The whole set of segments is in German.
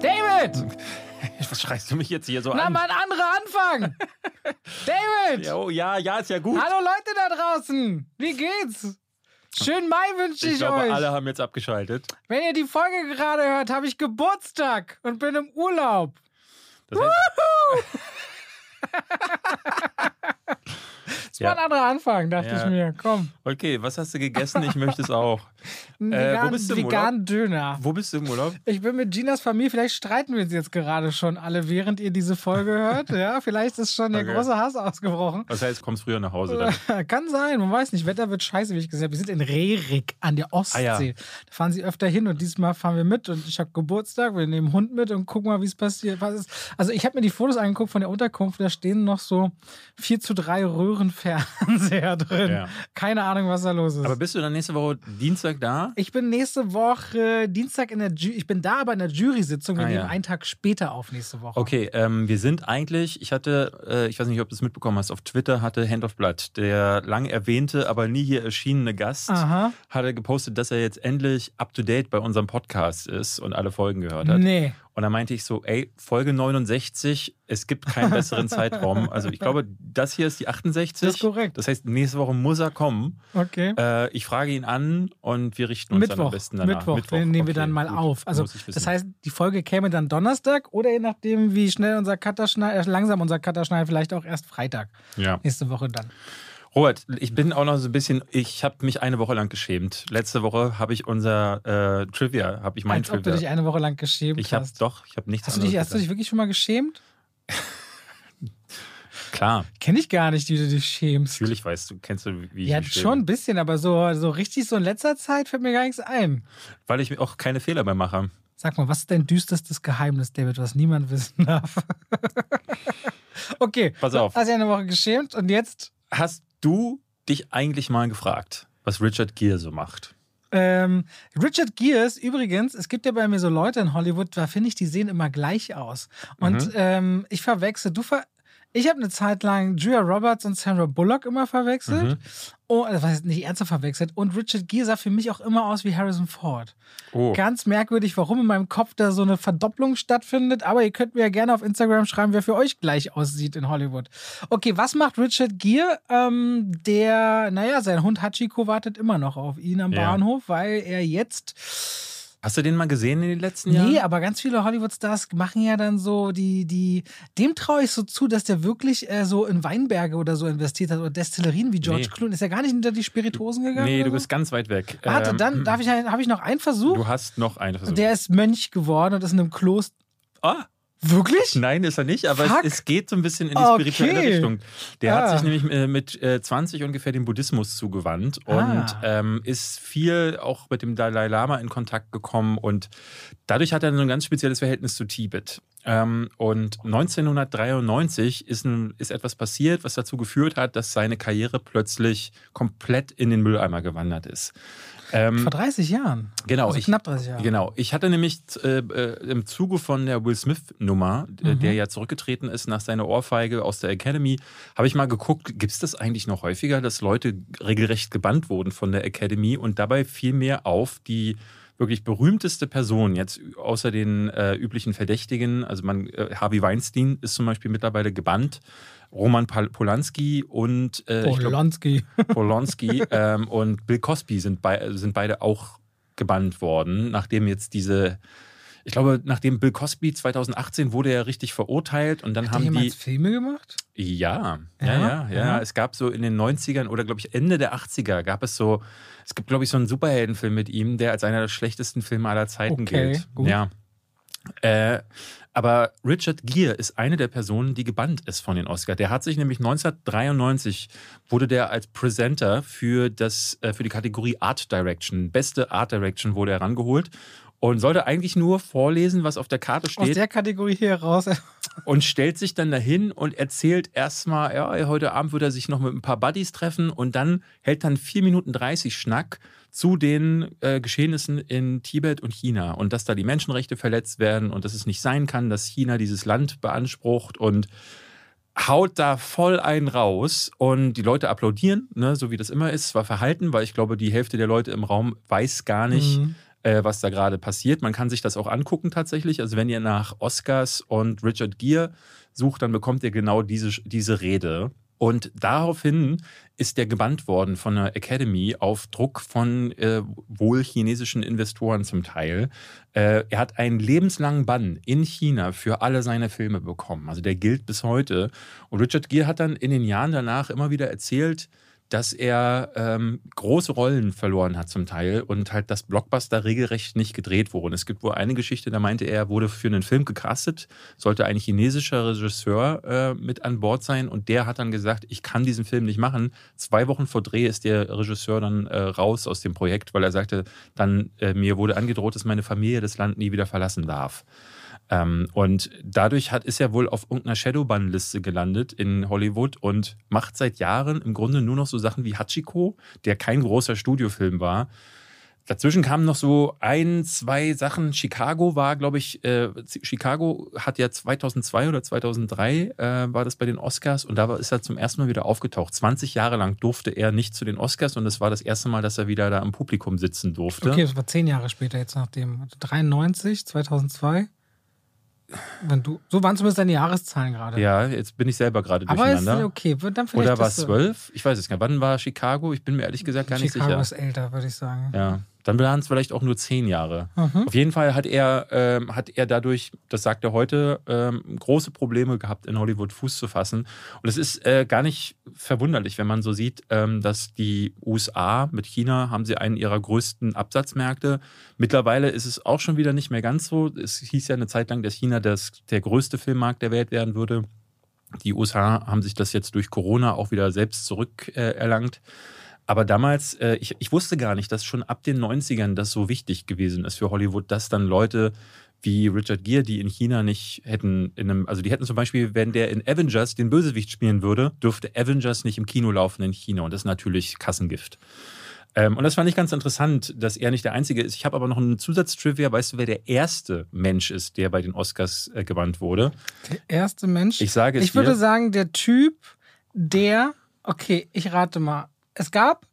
David! Was schreist du mich jetzt hier so Na, an? mal ein anderer Anfang! David! Ja, oh, ja, ja, ist ja gut. Hallo Leute da draußen! Wie geht's? Schönen Mai wünsche ich, ich glaube, euch. alle haben jetzt abgeschaltet. Wenn ihr die Folge gerade hört, habe ich Geburtstag und bin im Urlaub. Das heißt, Das war ein anderer Anfang, dachte ich mir. Komm. okay, was hast du gegessen? Ich möchte es auch. Ein Äh, wo vegan, bist du im veganen Döner. Wo bist du im Urlaub? Ich bin mit Ginas Familie, vielleicht streiten wir uns jetzt gerade schon alle, während ihr diese Folge hört. Ja, vielleicht ist schon der Okay. große Hass ausgebrochen. Das heißt, du kommst früher nach Hause dann. Kann sein, man weiß nicht. Wetter wird scheiße, wie ich gesagt habe. Wir sind in Rerik an der Ostsee. Ah, ja. Da fahren sie öfter hin und diesmal fahren wir mit und ich habe Geburtstag. Wir nehmen Hund mit und gucken mal, wie es passiert. Was ist. Also, ich habe mir die Fotos angeguckt von der Unterkunft. Da stehen noch so 4 zu 3 Röhrenfernseher drin. Ja. Keine Ahnung, was da los ist. Aber bist du dann nächste Woche Dienstag da? ich bin nächste Woche Dienstag in der Ju ich bin da aber in der Jury-Sitzung. Wir Ah, nehmen ja. einen Tag später auf nächste Woche. Okay, ähm, wir sind eigentlich, ich hatte, äh, ich weiß nicht, ob du es mitbekommen hast, auf Twitter hatte Hand of Blood, der lang erwähnte, aber nie hier erschienene Gast, Aha. hatte gepostet, dass er jetzt endlich up to date bei unserem Podcast ist und alle Folgen gehört hat. Nee. Und da meinte ich so, ey, Folge 69, es gibt keinen besseren Zeitraum. Also ich glaube, das hier ist die 68. Das ist korrekt. Das heißt, nächste Woche muss er kommen. Okay. Äh, ich frage ihn an und wir richten uns dann am Mittwoch, besten danach. Mittwoch, den nehmen wir okay, dann mal gut. auf. Also das heißt, die Folge käme dann Donnerstag oder je nachdem, wie schnell unser Cutter schneidet, äh, langsam unser Cutter schneidet, vielleicht auch erst Freitag. ja. Nächste Woche dann. Robert, ich bin auch noch so ein bisschen, ich habe mich eine Woche lang geschämt. Letzte Woche habe ich unser äh, Trivia, habe ich mein Als ob du Trivia. dich eine Woche lang geschämt ich habe hast. doch, ich habe nichts Hast du, dich, hast du dich wirklich schon mal geschämt? Klar, Kenne ich gar nicht, wie du dich schämst. natürlich weißt du, kennst du, wie ich Ja, mich schäme. schon ein bisschen, aber so, so richtig so in letzter Zeit fällt mir gar nichts ein. Weil ich mir auch keine Fehler mehr mache. Sag mal, was ist dein düsterstes Geheimnis, David, was niemand wissen darf? okay, Pass auf. hast dich eine Woche geschämt und jetzt Hast du dich eigentlich mal gefragt, was Richard Gere so macht? Ähm, Richard Gears, übrigens, es gibt ja bei mir so Leute in Hollywood, da finde ich, die sehen immer gleich aus. Und Mhm. ähm, ich verwechsel, du ver ich habe eine Zeit lang Julia Roberts und Sandra Bullock immer verwechselt. Mhm. Oh, also was heißt nicht ernsthaft verwechselt. Und Richard Gere sah für mich auch immer aus wie Harrison Ford. Oh, Ganz merkwürdig, warum in meinem Kopf da so eine Verdopplung stattfindet. Aber ihr könnt mir ja gerne auf Instagram schreiben, wer für euch gleich aussieht in Hollywood. Okay, was macht Richard Gere? Ähm, der, naja, sein Hund Hachiko wartet immer noch auf ihn am Ja. Bahnhof, weil er jetzt. Hast du den mal gesehen in den letzten Jahren? Nee, aber ganz viele Hollywood-Stars machen ja dann so die, die, dem traue ich so zu, dass der wirklich äh, so in Weinberge oder so investiert hat oder Destillerien wie George Nee. Clooney. Ist er gar nicht hinter die Spirituosen gegangen? Nee, du bist so? ganz weit weg. Warte, Ähm, dann darf ich, habe ich noch einen Versuch. Du hast noch einen Versuch. Der ist Mönch geworden und ist in einem Kloster. ah, Wirklich? Nein, ist er nicht, aber es, es geht so ein bisschen in die Okay. spirituelle Richtung. Der Ah. hat sich nämlich äh, mit äh, 20 ungefähr dem Buddhismus zugewandt und Ah. ähm, ist viel auch mit dem Dalai Lama in Kontakt gekommen und dadurch hat er so ein ganz spezielles Verhältnis zu Tibet. Ähm, und 1993 ist, ein, ist etwas passiert, was dazu geführt hat, dass seine Karriere plötzlich komplett in den Mülleimer gewandert ist. Ähm, Vor 30 Jahren. Genau, Also ich, knapp 30 Jahre. Genau, ich hatte nämlich äh, äh, im Zuge von der Will Smith-Nummer, äh, Mhm. der ja zurückgetreten ist nach seiner Ohrfeige aus der Academy, habe ich mal geguckt, gibt es das eigentlich noch häufiger, dass Leute regelrecht gebannt wurden von der Academy und dabei fiel mir auf, die wirklich berühmteste Person jetzt außer den äh, üblichen Verdächtigen, also man, äh, Harvey Weinstein ist zum Beispiel mittlerweile gebannt, Roman Polanski und äh, ich glaub, Polanski. Polanski ähm, und Bill Cosby sind, bei, sind beide auch gebannt worden, nachdem jetzt diese, ich glaube, nachdem Bill Cosby 2018 wurde er richtig verurteilt und dann Hat haben die. Filme gemacht? Ja, ja, Ja, ja, ja, ja. Es gab so in den 90ern oder glaube ich Ende der 80er gab es so, es gibt glaube ich so einen Superheldenfilm mit ihm, der als einer der schlechtesten Filme aller Zeiten Okay, gilt. gut. Ja. Äh, aber Richard Gere ist eine der Personen, die gebannt ist von den Oscars. Der hat sich nämlich 1993 wurde der als Presenter für das äh, für die Kategorie Art Direction, beste Art Direction wurde er rangeholt und sollte eigentlich nur vorlesen, was auf der Karte Aus steht der Kategorie hier raus. und stellt sich dann dahin und erzählt erstmal, ja, heute Abend wird er sich noch mit ein paar Buddies treffen und dann hält dann 4 Minuten 30 Schnack zu den äh, Geschehnissen in Tibet und China und dass da die Menschenrechte verletzt werden und dass es nicht sein kann, dass China dieses Land beansprucht und haut da voll einen raus und die Leute applaudieren, ne, so wie das immer ist. Zwar verhalten, weil ich glaube, die Hälfte der Leute im Raum weiß gar nicht, Mhm. äh, was da gerade passiert. Man kann sich das auch angucken tatsächlich. Also wenn ihr nach Oscars und Richard Gere sucht, dann bekommt ihr genau diese, diese Rede. Und daraufhin ist der gebannt worden von der Academy auf Druck von äh, wohl chinesischen Investoren zum Teil. Äh, er hat einen lebenslangen Bann in China für alle seine Filme bekommen. Also der gilt bis heute. Und Richard Gere hat dann in den Jahren danach immer wieder erzählt, dass er ähm, große Rollen verloren hat zum Teil und halt das Blockbuster regelrecht nicht gedreht wurde. Es gibt wohl eine Geschichte, da meinte er, er wurde für einen Film gecastet, sollte ein chinesischer Regisseur äh, mit an Bord sein und der hat dann gesagt, ich kann diesen Film nicht machen. Zwei Wochen vor Dreh ist der Regisseur dann äh, raus aus dem Projekt, weil er sagte, dann äh, mir wurde angedroht, dass meine Familie das Land nie wieder verlassen darf. Ähm, und dadurch hat, ist er wohl auf irgendeiner Shadowban-Liste gelandet in Hollywood und macht seit Jahren im Grunde nur noch so Sachen wie Hachiko, der kein großer Studiofilm war. Dazwischen kamen noch so ein, zwei Sachen. Chicago war, glaube ich, äh, Chicago hat ja 2002 oder 2003 äh, war das bei den Oscars und da ist er zum ersten Mal wieder aufgetaucht. 20 Jahre lang durfte er nicht zu den Oscars und es war das erste Mal, dass er wieder da im Publikum sitzen durfte. Okay, das war zehn Jahre später jetzt nachdem. 93, 2002. Wenn du, so waren zumindest deine Jahreszahlen gerade. Ja, jetzt bin ich selber gerade Aber ist durcheinander. okay, dann vielleicht Oder war es zwölf? Ich weiß es gar nicht. Wann war Chicago? Ich bin mir ehrlich gesagt gar nicht Chicago sicher. ist älter, würde ich sagen. Ja, dann waren es vielleicht auch nur zehn Jahre. Mhm. Auf jeden Fall hat er, ähm, hat er dadurch, das sagt er heute, ähm, große Probleme gehabt, in Hollywood Fuß zu fassen. Und es ist äh, gar nicht verwunderlich, wenn man so sieht, ähm, dass die USA mit China haben sie einen ihrer größten Absatzmärkte. Mittlerweile ist es auch schon wieder nicht mehr ganz so. Es hieß ja eine Zeit lang, dass China das, der größte Filmmarkt der Welt werden würde. Die USA haben sich das jetzt durch Corona auch wieder selbst zurückerlangt. Äh. Aber damals, äh, ich, ich wusste gar nicht, dass schon ab den 90ern das so wichtig gewesen ist für Hollywood, dass dann Leute wie Richard Gere, die in China nicht hätten, in einem, also die hätten zum Beispiel, wenn der in Avengers den Bösewicht spielen würde, dürfte Avengers nicht im Kino laufen in China. Und das ist natürlich Kassengift. Ähm, und das fand ich ganz interessant, dass er nicht der Einzige ist. Ich habe aber noch einen Zusatztrivia. Weißt du, wer der erste Mensch ist, der bei den Oscars äh, gewandt wurde? Der erste Mensch. Ich sage es Ich würde dir. sagen, der Typ, der, okay, ich rate mal. Es gab,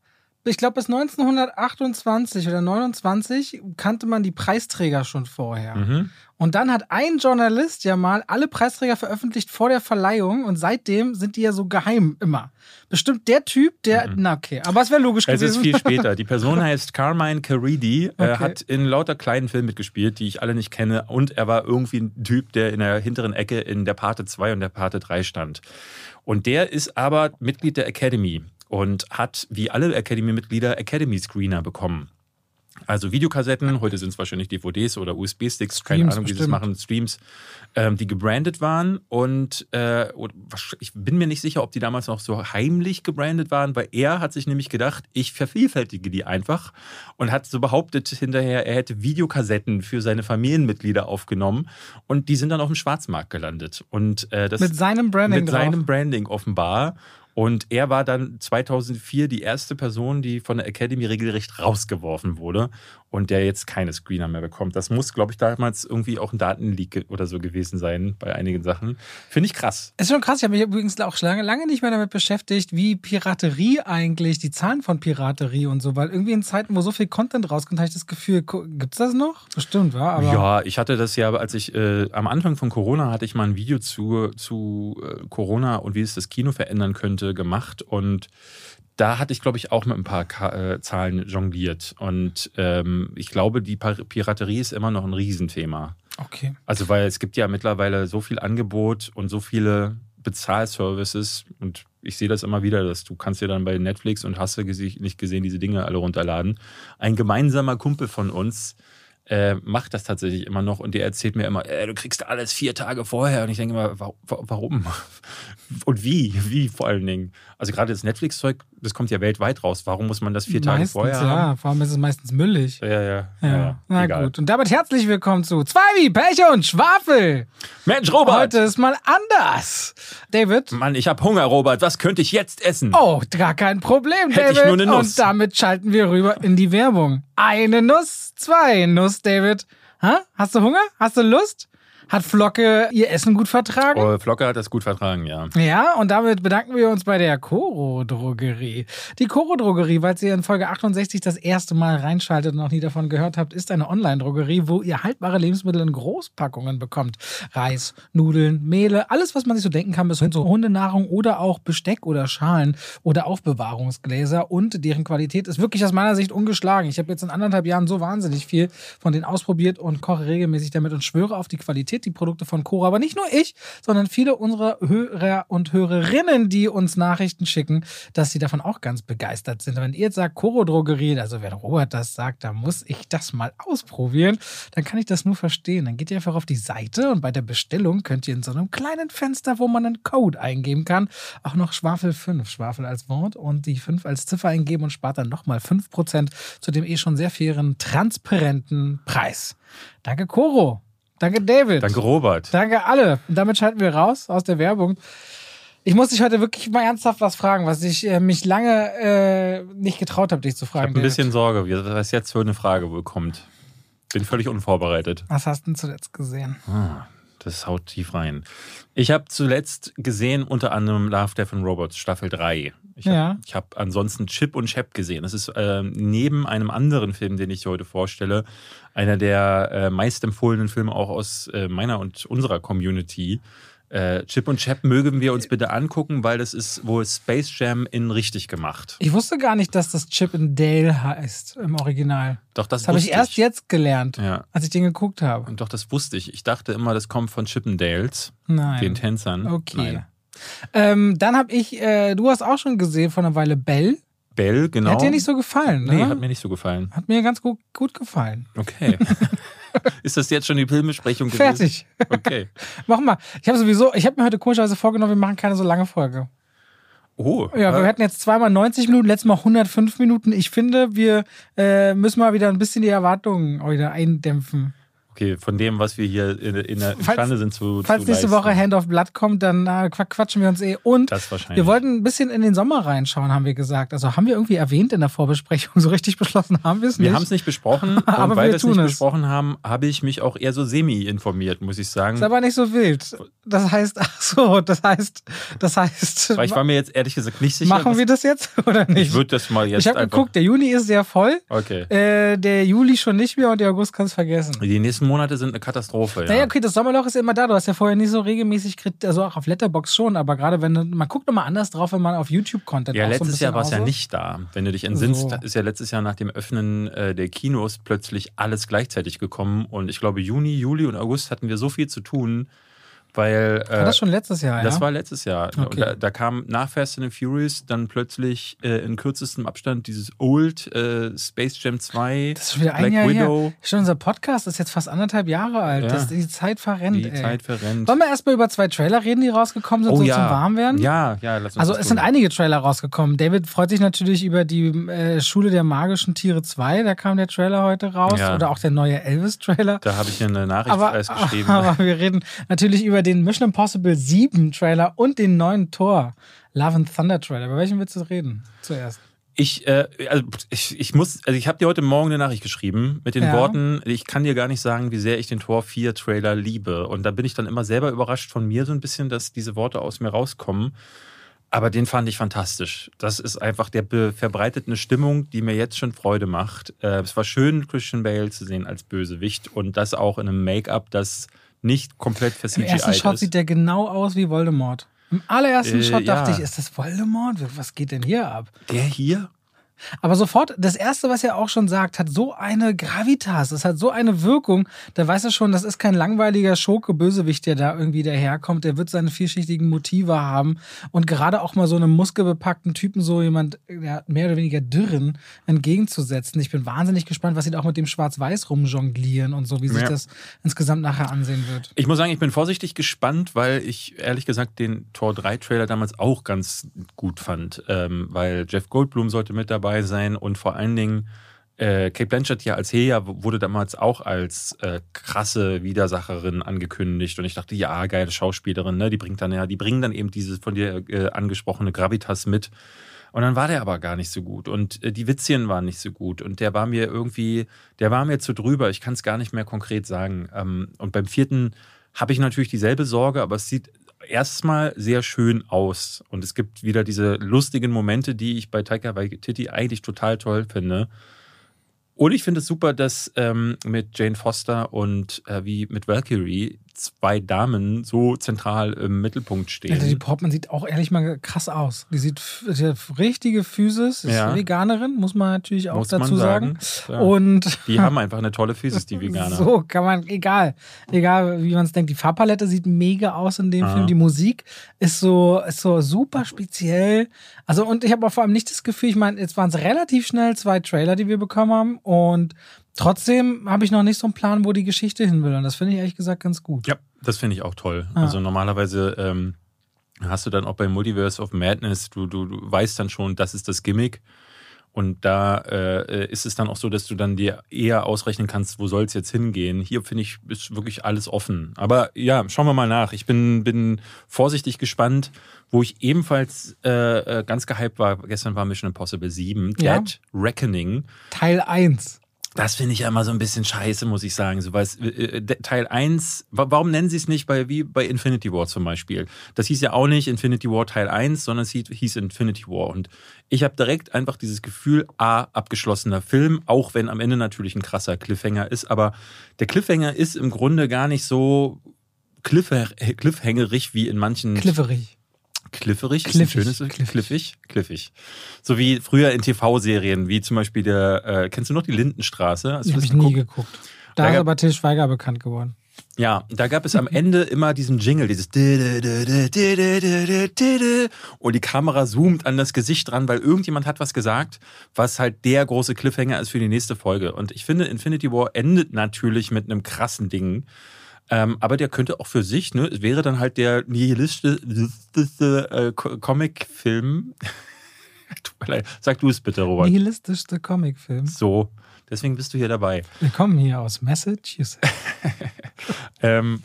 ich glaube, bis 1928 oder 29 kannte man die Preisträger schon vorher. Mhm. Und dann hat ein Journalist ja mal alle Preisträger veröffentlicht vor der Verleihung und seitdem sind die ja so geheim immer. Bestimmt der Typ, der, na okay, aber es wäre logisch Es ist gewesen. viel später. Die Person heißt Carmine Caridi, äh, Okay. hat in lauter kleinen Filmen mitgespielt, die ich alle nicht kenne. Und er war irgendwie ein Typ, der in der hinteren Ecke in der Parte 2 und der Parte 3 stand. Und der ist aber Mitglied der Academy und hat, wie alle Academy-Mitglieder, Academy-Screener bekommen. Also Videokassetten, heute sind es wahrscheinlich DVDs oder USB-Sticks, keine Streams Ahnung, wie sie es machen, Streams, ähm, die gebrandet waren. Und äh, ich bin mir nicht sicher, ob die damals noch so heimlich gebrandet waren, weil er hat sich nämlich gedacht, ich vervielfältige die einfach und hat so behauptet hinterher, er hätte Videokassetten für seine Familienmitglieder aufgenommen und die sind dann auf dem Schwarzmarkt gelandet. Und äh, das Mit seinem Branding mit drauf. seinem Branding offenbar. Und er war dann 2004 die erste Person, die von der Academy regelrecht rausgeworfen wurde und der jetzt keine Screener mehr bekommt. Das muss, glaube ich, damals irgendwie auch ein Datenleak oder so gewesen sein bei einigen Sachen. Finde ich krass. Ist schon krass. Ich habe mich übrigens auch lange, lange nicht mehr damit beschäftigt, wie Piraterie eigentlich, die Zahlen von Piraterie und so, weil irgendwie in Zeiten, wo so viel Content rauskommt, habe ich das Gefühl, gibt es das noch? Bestimmt, wa? Aber ja, ich hatte das ja, als ich äh, am Anfang von Corona hatte ich mal ein Video zu, zu äh, Corona und wie es das Kino verändern könnte gemacht und da hatte ich, glaube ich, auch mit ein paar Ka äh, Zahlen jongliert. Und ähm, ich glaube, die Piraterie ist immer noch ein Riesenthema. Okay. Also, weil es gibt ja mittlerweile so viel Angebot und so viele Bezahlservices und ich sehe das immer wieder, dass du kannst dir dann bei Netflix und hast du nicht gesehen, diese Dinge alle runterladen. Ein gemeinsamer Kumpel von uns äh, macht das tatsächlich immer noch und der erzählt mir immer, äh, du kriegst alles vier Tage vorher und ich denke immer, wa wa warum? Und wie? Wie vor allen Dingen? Also gerade das Netflix-Zeug, das kommt ja weltweit raus. Warum muss man das vier Tage meistens, vorher ja. haben? Vor allem ist es meistens müllig. Ja, ja, ja. Ja, na egal. gut. Und damit herzlich willkommen zu Zweibi, Pech und Schwafel. Mensch, Robert! Heute ist mal anders. David? Mann, ich hab Hunger, Robert. Was könnte ich jetzt essen? Oh, gar kein Problem, Hätte ich David. nur eine Nuss. Und damit schalten wir rüber in die Werbung. Eine Nuss, zwei Nuss, David. Ha? Hast du Hunger? Hast du Lust? Hat Flocke ihr Essen gut vertragen? Oh, Flocke hat das gut vertragen, ja. Ja, und damit bedanken wir uns bei der Coro Drogerie. Die Coro Drogerie, weil ihr in Folge 68 das erste Mal reinschaltet und noch nie davon gehört habt, ist eine Online-Drogerie, wo ihr haltbare Lebensmittel in Großpackungen bekommt. Reis, Nudeln, Mehle, alles, was man sich so denken kann, bis hin zu Hundenahrung oder auch Besteck oder Schalen oder Aufbewahrungsgläser. Und deren Qualität ist wirklich aus meiner Sicht ungeschlagen. Ich habe jetzt in anderthalb Jahren so wahnsinnig viel von denen ausprobiert und koche regelmäßig damit und schwöre auf die Qualität, die Produkte von Coro. Aber nicht nur ich, sondern viele unserer Hörer und Hörerinnen, die uns Nachrichten schicken, dass sie davon auch ganz begeistert sind. Wenn ihr jetzt sagt Coro Drogerie, also wenn Robert das sagt, dann muss ich das mal ausprobieren, dann kann ich das nur verstehen. Dann geht ihr einfach auf die Seite und bei der Bestellung könnt ihr in so einem kleinen Fenster, wo man einen Code eingeben kann, auch noch Schwafel 5, Schwafel als Wort und die 5 als Ziffer eingeben und spart dann nochmal 5% zu dem eh schon sehr fairen, transparenten Preis. Danke, Coro. Danke, David. Danke, Robert. Danke alle. Und damit schalten wir raus aus der Werbung. Ich muss dich heute wirklich mal ernsthaft was fragen, was ich äh, mich lange äh, nicht getraut habe, dich zu Ich fragen. habe ein bisschen. Sorge, was jetzt für eine Frage wohl kommt. Bin völlig unvorbereitet. Was hast du denn zuletzt gesehen? Ah, das haut tief rein. Ich habe zuletzt gesehen unter anderem Love, Death and Robots Staffel 3. Ich habe Ja. hab ansonsten Chip und Chap gesehen. Das ist ähm, neben einem anderen Film, den ich heute vorstelle, einer der äh, meistempfohlenen Filme auch aus äh, meiner und unserer Community. Äh, Chip und Chap mögen wir uns bitte angucken, weil das ist wohl Space Jam in richtig gemacht. Ich wusste gar nicht, dass das Chip and Dale heißt im Original. Doch, das, Das habe ich erst jetzt gelernt, Ja. als ich den geguckt habe. Und doch, das wusste ich. Ich dachte immer, das kommt von Chippendales, Nein. den Tänzern. Okay. Nein. Ähm, dann habe ich, äh, du hast auch schon gesehen vor einer Weile Bell. Bell, genau. Hat dir nicht so gefallen, ne? Nee, hat mir nicht so gefallen. Hat mir ganz gut, gut gefallen. Okay. ist das jetzt schon die Filmbesprechung gewesen? Fertig. Okay. Mach mal. Ich habe sowieso, ich habe mir heute komischerweise vorgenommen, wir machen keine so lange Folge. Oh. Ja, wir äh, hatten jetzt zweimal 90 Minuten, letztes Mal 105 Minuten. Ich finde, wir äh, müssen mal wieder ein bisschen die Erwartungen wieder eindämpfen. Okay, von dem, was wir hier in, in der imstande sind zu Falls zu nächste leisten. Woche Hand of Blood kommt, dann äh, qua- quatschen wir uns eh. Und wir wollten ein bisschen in den Sommer reinschauen, haben wir gesagt. Also haben wir irgendwie erwähnt in der Vorbesprechung. So richtig beschlossen haben wir es nicht. wir haben es nicht besprochen Aber und weil wir es nicht es. besprochen haben, habe ich mich auch eher so semi informiert, muss ich sagen. ist aber nicht so wild. Das heißt, ach so, das heißt, das heißt, Weil ich war mir jetzt ehrlich gesagt nicht sicher. machen wir das jetzt oder nicht? ich würde das mal jetzt Ich habe geguckt, der Juni ist sehr voll, Okay. äh, der Juli schon nicht mehr und der August kannst vergessen. Die nächsten Monate sind eine Katastrophe. Ja. Naja, okay, das Sommerloch ist immer da. Du hast ja vorher nicht so regelmäßig, also auch auf Letterbox schon, aber gerade wenn man guckt nochmal anders drauf, wenn man auf YouTube Content Ja, auch so letztes Jahr war es ja nicht da. Wenn du dich entsinnst, So. ist ja letztes Jahr nach dem Öffnen äh, der Kinos plötzlich alles gleichzeitig gekommen. Und ich glaube, Juni, Juli und August hatten wir so viel zu tun, weil. Äh, War das schon letztes Jahr, das ja? war letztes Jahr. Okay. Da, da kam nach Fast and the Furious dann plötzlich äh, in kürzestem Abstand dieses Old äh, Space Jam 2, das ist schon wieder ein Black Jahr Widow. her. Schon unser Podcast ist jetzt fast anderthalb Jahre alt. Ja. Das, die Zeit verrennt, Die ey. Zeit verrennt. Wollen wir erstmal über zwei Trailer reden, die rausgekommen sind, oh so ja. zum Warmwerden? Ja, ja, lass uns Also es sind einige Trailer rausgekommen. David freut sich natürlich über die äh, Schule der magischen Tiere 2. Da kam der Trailer heute raus. Oder auch der neue Elvis-Trailer. Da habe ich eine Nachricht Aber, geschrieben. aber wir reden natürlich über den Mission Impossible 7 Trailer und den neuen Tor Love and Thunder Trailer. Über welchen willst du reden zuerst? Ich, äh, also ich, ich muss, also ich habe dir heute Morgen eine Nachricht geschrieben mit den Ja. Worten, ich kann dir gar nicht sagen, wie sehr ich den Tor 4 Trailer liebe. Und da bin ich dann immer selber überrascht von mir so ein bisschen, dass diese Worte aus mir rauskommen. Aber den fand ich fantastisch. Das ist einfach, der verbreitet eine Stimmung, die mir jetzt schon Freude macht. Äh, es war schön, Christian Bale zu sehen als Bösewicht und das auch in einem Make-up, das nicht komplett Im versiegt ersten Shot ist. sieht der genau aus wie Voldemort. Im allerersten Äh, Shot dachte ja. ich, ist das Voldemort? Was geht denn hier ab? der hier? Aber sofort, das erste, was er auch schon sagt, hat so eine Gravitas, es hat so eine Wirkung, da weiß er schon, das ist kein langweiliger Schurke-Bösewicht, der da irgendwie daherkommt, der wird seine vielschichtigen Motive haben und gerade auch mal so einem muskelbepackten Typen so jemand, ja, mehr oder weniger dürren, entgegenzusetzen. Ich bin wahnsinnig gespannt, was sie da auch mit dem Schwarz-Weiß rumjonglieren und so, wie sich Ja. das insgesamt nachher ansehen wird. Ich muss sagen, ich bin vorsichtig gespannt, weil ich ehrlich gesagt den Tor 3 Trailer damals auch ganz gut fand, ähm, weil Jeff Goldblum sollte mit dabei sein und vor allen Dingen äh, Kate Blanchett ja als Heja wurde damals auch als äh, krasse Widersacherin angekündigt und ich dachte, ja, geile Schauspielerin, ne? Die bringt dann ja, die bringen dann eben diese von dir äh, angesprochene Gravitas mit. Und dann war der aber gar nicht so gut. Und äh, die Witzchen waren nicht so gut. Und der war mir irgendwie, der war mir zu drüber. Ich kann es gar nicht mehr konkret sagen. Ähm, und beim vierten habe ich natürlich dieselbe Sorge, aber es sieht erstmal sehr schön aus. Und es gibt wieder diese lustigen Momente, die ich bei Taika Waititi eigentlich total toll finde. Und ich finde es super, dass ähm, mit Jane Foster und äh, wie mit Valkyrie zwei Damen so zentral im Mittelpunkt stehen. Also die Portman sieht auch ehrlich mal krass aus. Die sieht die richtige Physis, ist ja. Veganerin, muss man natürlich auch muss dazu sagen. sagen. Und die haben einfach eine tolle Physis, die Veganer. So kann man, egal, egal wie man es denkt. Die Farbpalette sieht mega aus in dem ah. Film. Die Musik ist so, ist so super speziell. Also und ich habe auch vor allem nicht das Gefühl, ich meine, jetzt waren es relativ schnell zwei Trailer, die wir bekommen haben und Trotzdem habe ich noch nicht so einen Plan, wo die Geschichte hin will. Und das finde ich ehrlich gesagt ganz gut. Ja, das finde ich auch toll. Ah. Also normalerweise ähm, hast du dann auch bei Multiverse of Madness, du, du, du weißt dann schon, das ist das Gimmick. Und da äh, ist es dann auch so, dass du dann dir eher ausrechnen kannst, wo soll es jetzt hingehen. Hier finde ich, ist wirklich alles offen. Aber ja, schauen wir mal nach. Ich bin, bin vorsichtig gespannt. Wo ich ebenfalls äh, äh ganz gehypt war, gestern war Mission Impossible 7, ja. Dead Reckoning. Teil 1. Das finde ich ja immer so ein bisschen scheiße, muss ich sagen. So, weil äh, Teil 1, warum nennen sie es nicht bei, wie bei Infinity War zum Beispiel? Das hieß ja auch nicht Infinity War Teil 1, sondern es hieß Infinity War. Und ich habe direkt einfach dieses Gefühl, A, abgeschlossener Film, auch wenn am Ende natürlich ein krasser Cliffhanger ist. Aber der Cliffhanger ist im Grunde gar nicht so cliffhängerig wie in manchen. Clifferig. Clifferig, cliffig, ist ein schönes cliffig. cliffig, cliffig. So wie früher in TV-Serien, wie zum Beispiel der, äh, kennst du noch die Lindenstraße? Hast Hab ich nie geguckt. Da, da ist aber Til Schweiger bekannt geworden. Ja, da gab es am Ende immer diesen Jingle, dieses und die Kamera zoomt an das Gesicht dran, weil irgendjemand hat was gesagt, was halt der große Cliffhanger ist für die nächste Folge. Und ich finde, Infinity War endet natürlich mit einem krassen Ding. Ähm, aber der könnte auch für sich, ne, wäre dann halt der nihilistische äh, Comicfilm. Sag du es bitte, Robert. Nihilistischste Comicfilm. So, deswegen bist du hier dabei. Wir kommen hier aus Massachusetts. ähm,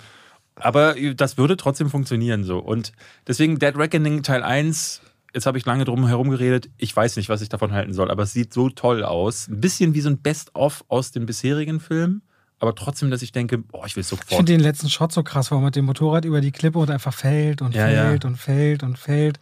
aber das würde trotzdem funktionieren so. Und deswegen Dead Reckoning Teil 1 jetzt habe ich lange drum herum geredet. Ich weiß nicht, was ich davon halten soll, aber es sieht so toll aus. Ein bisschen wie so ein Best-of aus dem bisherigen Film aber trotzdem, dass ich denke, boah, ich will sofort. Ich finde den letzten Shot so krass, wo er mit dem Motorrad über die Klippe und einfach fällt und ja, fällt ja. und fällt und fällt.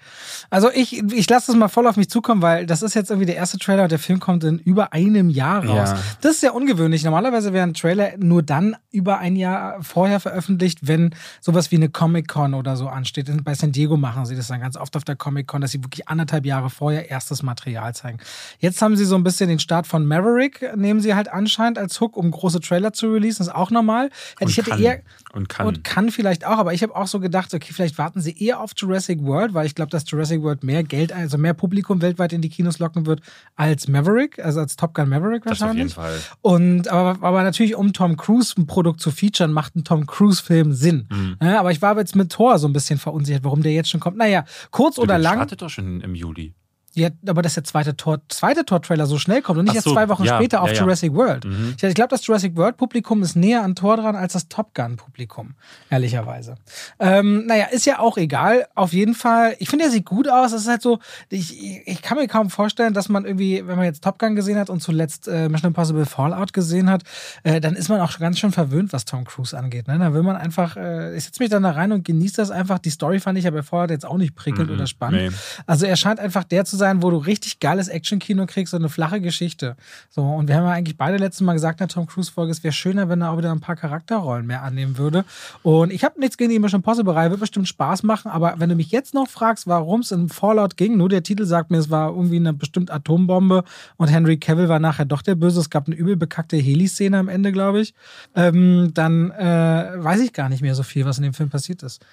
Also ich, ich lasse das mal voll auf mich zukommen, weil das ist jetzt irgendwie der erste Trailer und der Film kommt in über einem Jahr raus. Ja. Das ist ja ungewöhnlich. Normalerweise wäre ein Trailer nur dann über ein Jahr vorher veröffentlicht, wenn sowas wie eine Comic-Con oder so ansteht. Bei San Diego machen sie das dann ganz oft auf der Comic-Con, dass sie wirklich anderthalb Jahre vorher erstes Material zeigen. Jetzt haben sie so ein bisschen den Start von Maverick, nehmen sie halt anscheinend als Hook, um große Trailer zu releasen, ist auch normal. Und ich hätte kann. eher und kann. Und kann vielleicht auch, aber ich habe auch so gedacht, okay, vielleicht warten sie eher auf Jurassic World, weil ich glaube, dass Jurassic World mehr Geld, also mehr Publikum weltweit in die Kinos locken wird als Maverick, also als Top Gun Maverick wahrscheinlich. Das auf jeden Fall. Und aber, aber natürlich, um Tom Cruise ein Produkt zu featuren, macht ein Tom Cruise-Film Sinn. Mhm. Ja, aber ich war jetzt mit Thor so ein bisschen verunsichert, warum der jetzt schon kommt. Naja, kurz du, oder lang. startet doch schon im Juli. Ja, aber dass der zweite Tor, zweite Tor-Trailer so schnell kommt und nicht so, erst zwei Wochen ja, später auf ja, Jurassic World. Mhm. Ich, glaube, das Jurassic World-Publikum ist näher an Tor dran als das Top Gun-Publikum, ehrlicherweise. Ähm, naja, ist ja auch egal. Auf jeden Fall, ich finde, er sieht gut aus. Es ist halt so, ich, ich kann mir kaum vorstellen, dass man irgendwie, wenn man jetzt Top Gun gesehen hat und zuletzt äh, Mission Impossible Fallout gesehen hat, äh, dann ist man auch ganz schön verwöhnt, was Tom Cruise angeht. Ne? Da will man einfach, äh, ich setze mich dann da rein und genieße das einfach. Die Story fand ich aber Fallout jetzt auch nicht prickelnd mhm, oder spannend. Nee. Also er scheint einfach der zu sein, wo du richtig geiles Actionkino kriegst, so eine flache Geschichte. So, und wir haben ja eigentlich beide letztes Mal gesagt in der Tom Cruise-Folge, es wäre schöner, wenn er auch wieder ein paar Charakterrollen mehr annehmen würde. Und ich habe nichts gegen die Mission Possible-Reihe, wird bestimmt Spaß machen, aber wenn du mich jetzt noch fragst, warum es in Fallout ging, nur der Titel sagt mir, es war irgendwie eine bestimmte Atombombe und Henry Cavill war nachher doch der Böse. Es gab eine übel bekackte Heli-Szene am Ende, glaube ich. Ähm, dann äh, weiß ich gar nicht mehr so viel, was in dem Film passiert ist.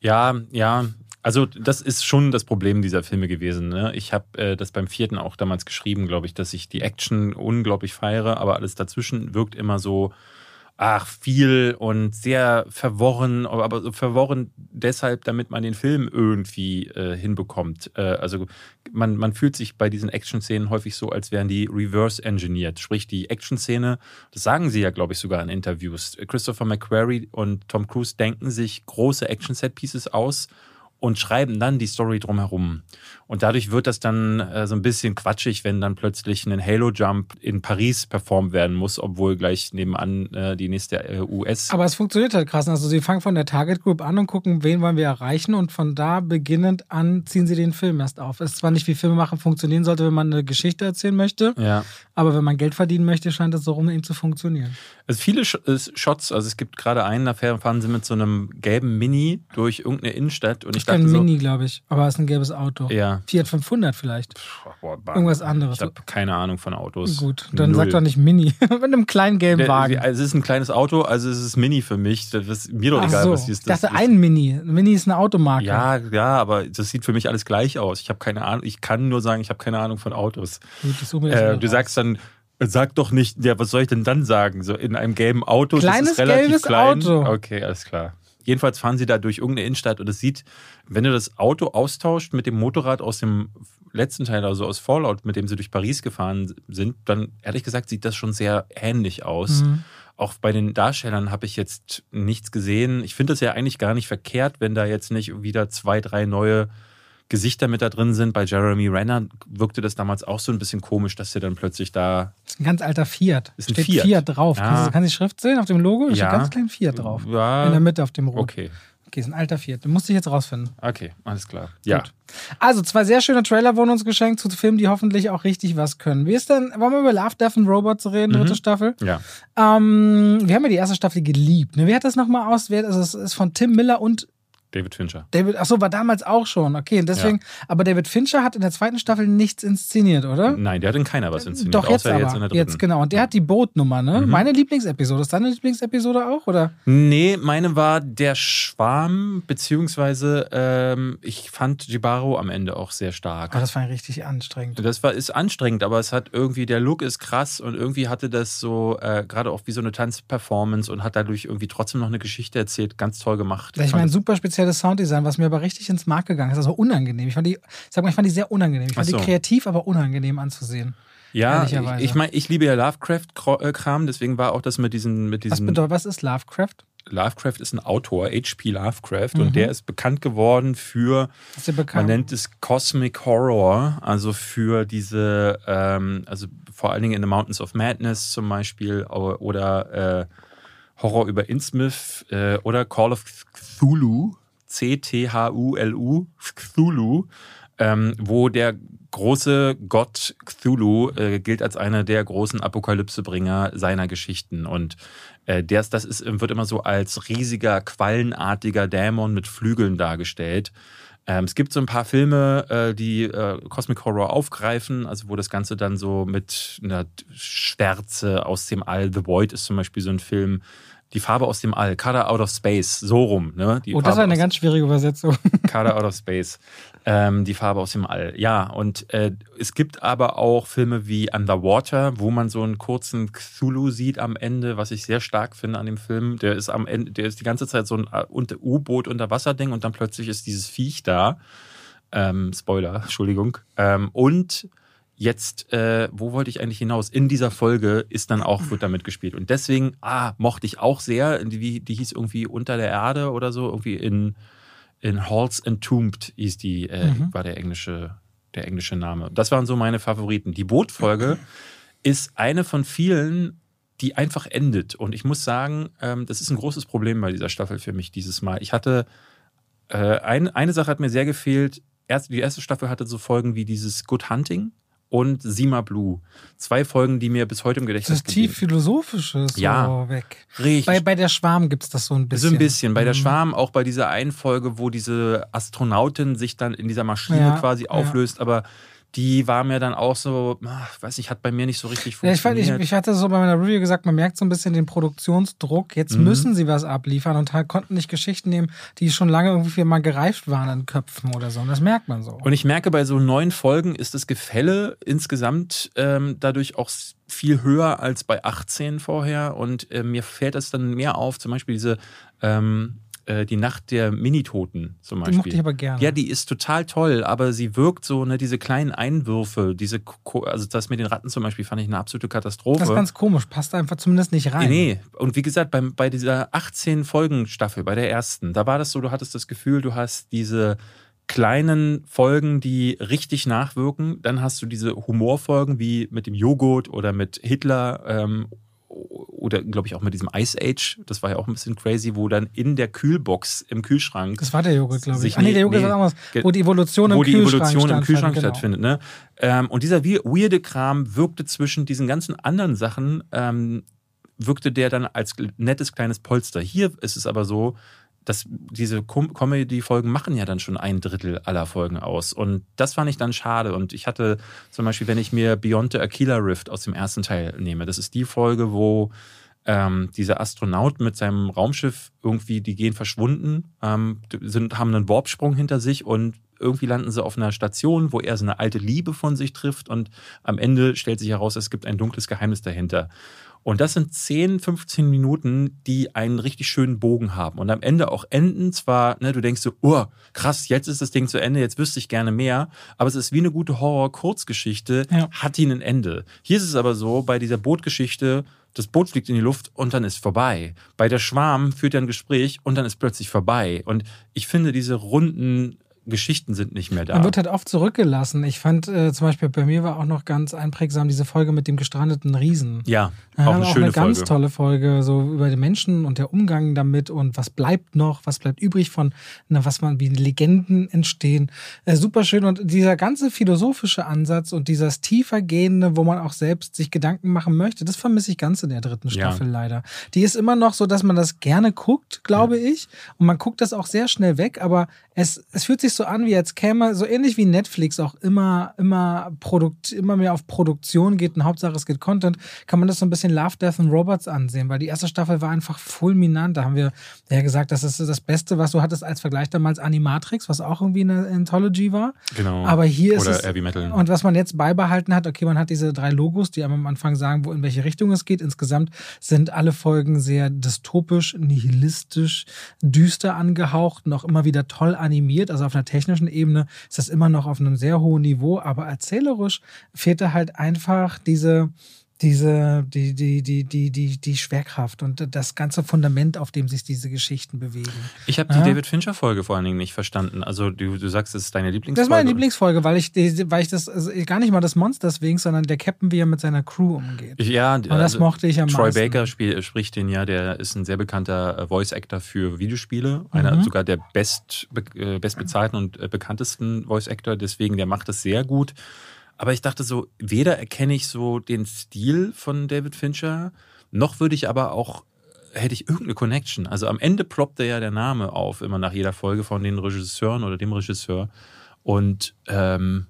Ja, ja, also das ist schon das Problem dieser Filme gewesen. Ne? Ich habe äh, das beim vierten auch damals geschrieben, glaube ich, dass ich die Action unglaublich feiere, aber alles dazwischen wirkt immer so, ach, viel und sehr verworren, aber so verworren deshalb, damit man den Film irgendwie äh, hinbekommt. Äh, also man, man fühlt sich bei diesen Action-Szenen häufig so, als wären die reverse-engineert. Sprich, die Action-Szene, das sagen sie ja, glaube ich, sogar in Interviews. Christopher McQuarrie und Tom Cruise denken sich große Action-Set-Pieces aus und schreiben dann die Story drumherum. Und dadurch wird das dann äh, so ein bisschen quatschig, wenn dann plötzlich ein Halo-Jump in Paris performt werden muss, obwohl gleich nebenan äh, die nächste äh, US. Aber es funktioniert halt krass. Also sie fangen von der Target Group an und gucken, wen wollen wir erreichen und von da beginnend an ziehen sie den Film erst auf. Es ist zwar nicht wie Filme machen funktionieren sollte, wenn man eine Geschichte erzählen möchte, ja. aber wenn man Geld verdienen möchte, scheint es so rum eben zu funktionieren. Also viele Sh Shots, also es gibt gerade einen, da fahren sie mit so einem gelben Mini durch irgendeine Innenstadt und ich dachte Kein so, Mini, glaube ich, aber es ist ein gelbes Auto. Ja. Fiat 500 vielleicht. Boah. Irgendwas anderes. Ich habe keine Ahnung von Autos. Gut, dann Null. sag doch nicht Mini. Mit einem kleinen gelben Der- Wagen. Also es ist ein kleines Auto, also es ist Mini für mich. Das ist mir doch Ach egal, so. was ist. ich dachte, ein Mini. Ein Mini ist eine Automarke. Ja, ja, aber das sieht für mich alles gleich aus. Ich habe keine Ahnung, ich kann nur sagen, ich habe keine Ahnung von Autos. Gut, suche mir das Äh, du raus. sagst dann, sag doch nicht, ja, was soll ich denn dann sagen? So in einem gelben Auto, Kleines das ist relativ gelbes klein. Auto. Okay, alles klar. Jedenfalls fahren sie da durch irgendeine Innenstadt und es sieht, wenn du das Auto austauscht mit dem Motorrad aus dem letzten Teil, also aus Fallout, mit dem sie durch Paris gefahren sind, dann ehrlich gesagt sieht das schon sehr ähnlich aus. Mhm. Auch bei den Darstellern habe ich jetzt nichts gesehen. Ich finde das ja eigentlich gar nicht verkehrt, wenn da jetzt nicht wieder zwei, drei neue Gesichter mit da drin sind. Bei Jeremy Renner wirkte das damals auch so ein bisschen komisch, dass er dann plötzlich da. Das ist ein ganz alter Fiat. Ist ein Steht Fiat. Fiat, drauf. Ja. Kannst, du, kannst die Schrift sehen auf dem Logo? Da Ja. steht ganz klein Fiat drauf. Ja, In der Mitte auf dem Rot. okay. Okay, ist ein alter Fiat. Den musste ich jetzt rausfinden. Okay, alles klar. Ja. Gut. Also, zwei sehr schöne Trailer wurden uns geschenkt zu Filmen, die hoffentlich auch richtig was können. Wie ist denn, wollen wir über Love, Death and Robots reden, Mhm. dritte Staffel? Ja. Ähm, wir haben ja die erste Staffel geliebt. Ne? Wer hat das nochmal aus? Wer, also es ist von Tim Miller und David Fincher. David, achso, war damals auch schon. Okay, und deswegen, aber David Fincher hat in der zweiten Staffel nichts inszeniert, oder? Nein, der hat in keiner was inszeniert. Doch, jetzt außer aber. jetzt in der dritten. Jetzt, genau. Und der hat die Bootnummer, ne? Mhm. Meine Lieblingsepisode. Ist deine Lieblingsepisode auch, oder? Nee, meine war der Schwarm, beziehungsweise ähm, ich fand Jibaro am Ende auch sehr stark. Oh, das war richtig anstrengend. Das war, ist anstrengend, aber es hat irgendwie, der Look ist krass und irgendwie hatte das so, äh, gerade auch wie so eine Tanzperformance und hat dadurch irgendwie trotzdem noch eine Geschichte erzählt. Ganz toll gemacht. Ich meine, das- super spezielles Sounddesign, was mir aber richtig ins Mark gegangen ist. Also unangenehm. Ich fand die, sag mal, ich fand die sehr unangenehm. Ich fand so. die kreativ, aber unangenehm anzusehen. ja, ich, ich meine, ich liebe ja Lovecraft-Kram, deswegen war auch das mit diesen, mit Was diesen bedeutet, was ist Lovecraft? Lovecraft ist ein Autor, H.P. Lovecraft, Mhm. und der ist bekannt geworden für, Ist dir man bekannt? nennt es Cosmic Horror, also für diese, ähm, also vor allen Dingen in The Mountains of Madness zum Beispiel oder äh, Horror über Innsmouth äh, oder Call of Cthulhu, C-T-H-U-L-U, Cthulhu, ähm, wo der große Gott Cthulhu äh, gilt als einer der großen Apokalypsebringer seiner Geschichten. Und äh, der das ist, wird immer so als riesiger, quallenartiger Dämon mit Flügeln dargestellt. Ähm, es gibt so ein paar Filme, äh, die äh, Cosmic Horror aufgreifen, also wo das Ganze dann so mit einer Schwärze aus dem All, The Void ist zum Beispiel so ein Film, die Farbe aus dem All, Color Out of Space, so rum. Ne? Die Oh, das Farbe war eine ganz schwierige Übersetzung. Color Out of Space. Ähm, die Farbe aus dem All. Ja, und äh, es gibt aber auch Filme wie Underwater, wo man so einen kurzen Cthulhu sieht am Ende, was ich sehr stark finde an dem Film. Der ist am Ende, der ist die ganze Zeit so ein äh, unter- U-Boot unter Wasser-Ding und dann plötzlich ist dieses Viech da. Ähm, Spoiler, Entschuldigung. Ähm, und jetzt, äh, wo wollte ich eigentlich hinaus? In dieser Folge ist dann auch, wird damit gespielt. Und deswegen, ah, mochte ich auch sehr. Die, die hieß irgendwie Unter der Erde oder so, irgendwie in, in Halls Entombed hieß die, äh, Mhm. war der englische, der englische Name. Das waren so meine Favoriten. Die Bootfolge ist eine von vielen, die einfach endet. Und ich muss sagen, ähm, das ist ein großes Problem bei dieser Staffel für mich dieses Mal. Ich hatte, äh, ein, eine Sache hat mir sehr gefehlt. Erst, die erste Staffel hatte so Folgen wie dieses Good Hunting und Sima Blue. Zwei Folgen, die mir bis heute im Das Gedächtnis ist tief philosophisches so Ja. weg. Richtig. Bei, bei der Schwarm gibt es das so ein bisschen. So ein bisschen. Bei der Mhm. Schwarm, auch bei dieser einen Folge, wo diese Astronautin sich dann in dieser Maschine Ja, quasi ja. auflöst, aber die war mir dann auch so, ach, weiß ich, hat bei mir nicht so richtig Ja, ich, fand, funktioniert. ich, ich hatte so bei meiner Review gesagt, man merkt so ein bisschen den Produktionsdruck. Jetzt Mhm. müssen sie was abliefern und halt konnten nicht Geschichten nehmen, die schon lange irgendwie mal gereift waren in Köpfen oder so. Und das merkt man so. Und ich merke, bei so neun Folgen ist das Gefälle insgesamt ähm, dadurch auch viel höher als bei 18 vorher. Und äh, mir fällt das dann mehr auf, zum Beispiel diese, ähm, äh, die Nacht der Minitoten zum Die Beispiel. mochte ich aber gerne. Ja, die ist total toll, aber sie wirkt so, ne, diese kleinen Einwürfe, diese, also das mit den Ratten zum Beispiel fand ich eine absolute Katastrophe. das ist ganz komisch, passt einfach zumindest nicht rein. Nee, und wie gesagt, beim, bei dieser 18-Folgen-Staffel, bei der ersten, da war das so, du hattest das Gefühl, du hast diese kleinen Folgen, die richtig nachwirken. Dann hast du diese Humorfolgen wie mit dem Joghurt oder mit Hitler ähm, oder, glaube ich, auch mit diesem Ice Age. Das war ja auch ein bisschen crazy, wo dann in der Kühlbox im Kühlschrank Das war der Joghurt, glaube ich. Ah, nee, der Joghurt nee, ist was. Wo die Evolution im wo die Kühlschrank Evolution im Kühlschrank genau. stattfindet. Ne? Ähm, und dieser weirde Kram wirkte zwischen diesen ganzen anderen Sachen, ähm, wirkte der dann als nettes kleines Polster. Hier ist es aber so, dass diese Com Comedy-Folgen machen ja dann schon ein Drittel aller Folgen aus. Und das fand ich dann schade. Und ich hatte zum Beispiel, wenn ich mir Beyond the Aquila Rift aus dem ersten Teil nehme, das ist die Folge, wo ähm, dieser Astronaut mit seinem Raumschiff irgendwie, die gehen verschwunden, ähm, sind, haben einen Warpsprung hinter sich und irgendwie landen sie auf einer Station, wo er so eine alte Liebe von sich trifft und am Ende stellt sich heraus, es gibt ein dunkles Geheimnis dahinter. Und das sind 10, 15 Minuten, die einen richtig schönen Bogen haben und am Ende auch enden. Zwar, ne, du denkst so, oh, krass, jetzt ist das Ding zu Ende, jetzt wüsste ich gerne mehr, aber es ist wie eine gute Horror-Kurzgeschichte, Ja. hat ihn ein Ende. Hier ist es aber so, bei dieser Bootgeschichte, das Boot fliegt in die Luft und dann ist vorbei. Bei der Schwarm führt er ein Gespräch und dann ist plötzlich vorbei. Und ich finde, diese runden Geschichten sind nicht mehr da. Man wird halt oft zurückgelassen. Ich fand äh, zum Beispiel bei mir war auch noch ganz einprägsam diese Folge mit dem gestrandeten Riesen. ja, Ja, auch eine schöne ganz Folge. tolle Folge, so über den Menschen und der Umgang damit und was bleibt noch, was bleibt übrig von, na, was man, wie Legenden entstehen. Äh, super schön und dieser ganze philosophische Ansatz und dieses tiefergehende, wo man auch selbst sich Gedanken machen möchte, das vermisse ich ganz in der dritten Ja. Staffel leider. Die ist immer noch so, dass man das gerne guckt, glaube ich, und man guckt das auch sehr schnell weg, aber es, es fühlt sich so an, wie als käme, so ähnlich wie Netflix auch immer, immer Produkt, immer mehr auf Produktion geht und Hauptsache es geht Content, kann man das so ein bisschen Love, Death and Robots ansehen, weil die erste Staffel war einfach fulminant. Da haben wir ja gesagt, das ist das Beste, was du hattest als Vergleich damals Animatrix, was auch irgendwie eine Anthology war. Genau. Aber hier ist Oder es. Heavy Metal. Und was man jetzt beibehalten hat, okay, man hat diese drei Logos, die am Anfang sagen, wo in welche Richtung es geht. Insgesamt sind alle Folgen sehr dystopisch, nihilistisch, düster angehaucht und auch immer wieder toll animiert. Also auf einer technischen Ebene ist das immer noch auf einem sehr hohen Niveau, aber erzählerisch fehlt da halt einfach diese diese, die, die, die, die, die, die Schwerkraft und das ganze Fundament, auf dem sich diese Geschichten bewegen. Ich habe die Ja. David Fincher-Folge vor allen Dingen nicht verstanden. Also du, du sagst, es ist deine Lieblingsfolge. Das ist meine Lieblingsfolge, weil ich, weil ich das also gar nicht mal das Monster deswegen, sondern der Captain, wie er mit seiner Crew umgeht. Ja, Und das mochte ich am Troy meisten. Baker spiel, spricht den ja, der ist ein sehr bekannter äh, Voice-Actor für Videospiele. Einer Mhm. sogar der best, be- äh, bestbezahlten und äh, bekanntesten Voice-Actor, deswegen der macht das sehr gut. Aber ich dachte so, weder erkenne ich so den Stil von David Fincher, noch würde ich aber auch, hätte ich irgendeine Connection. Also am Ende ploppte ja der Name auf, immer nach jeder Folge von den Regisseuren oder dem Regisseur. Und ähm,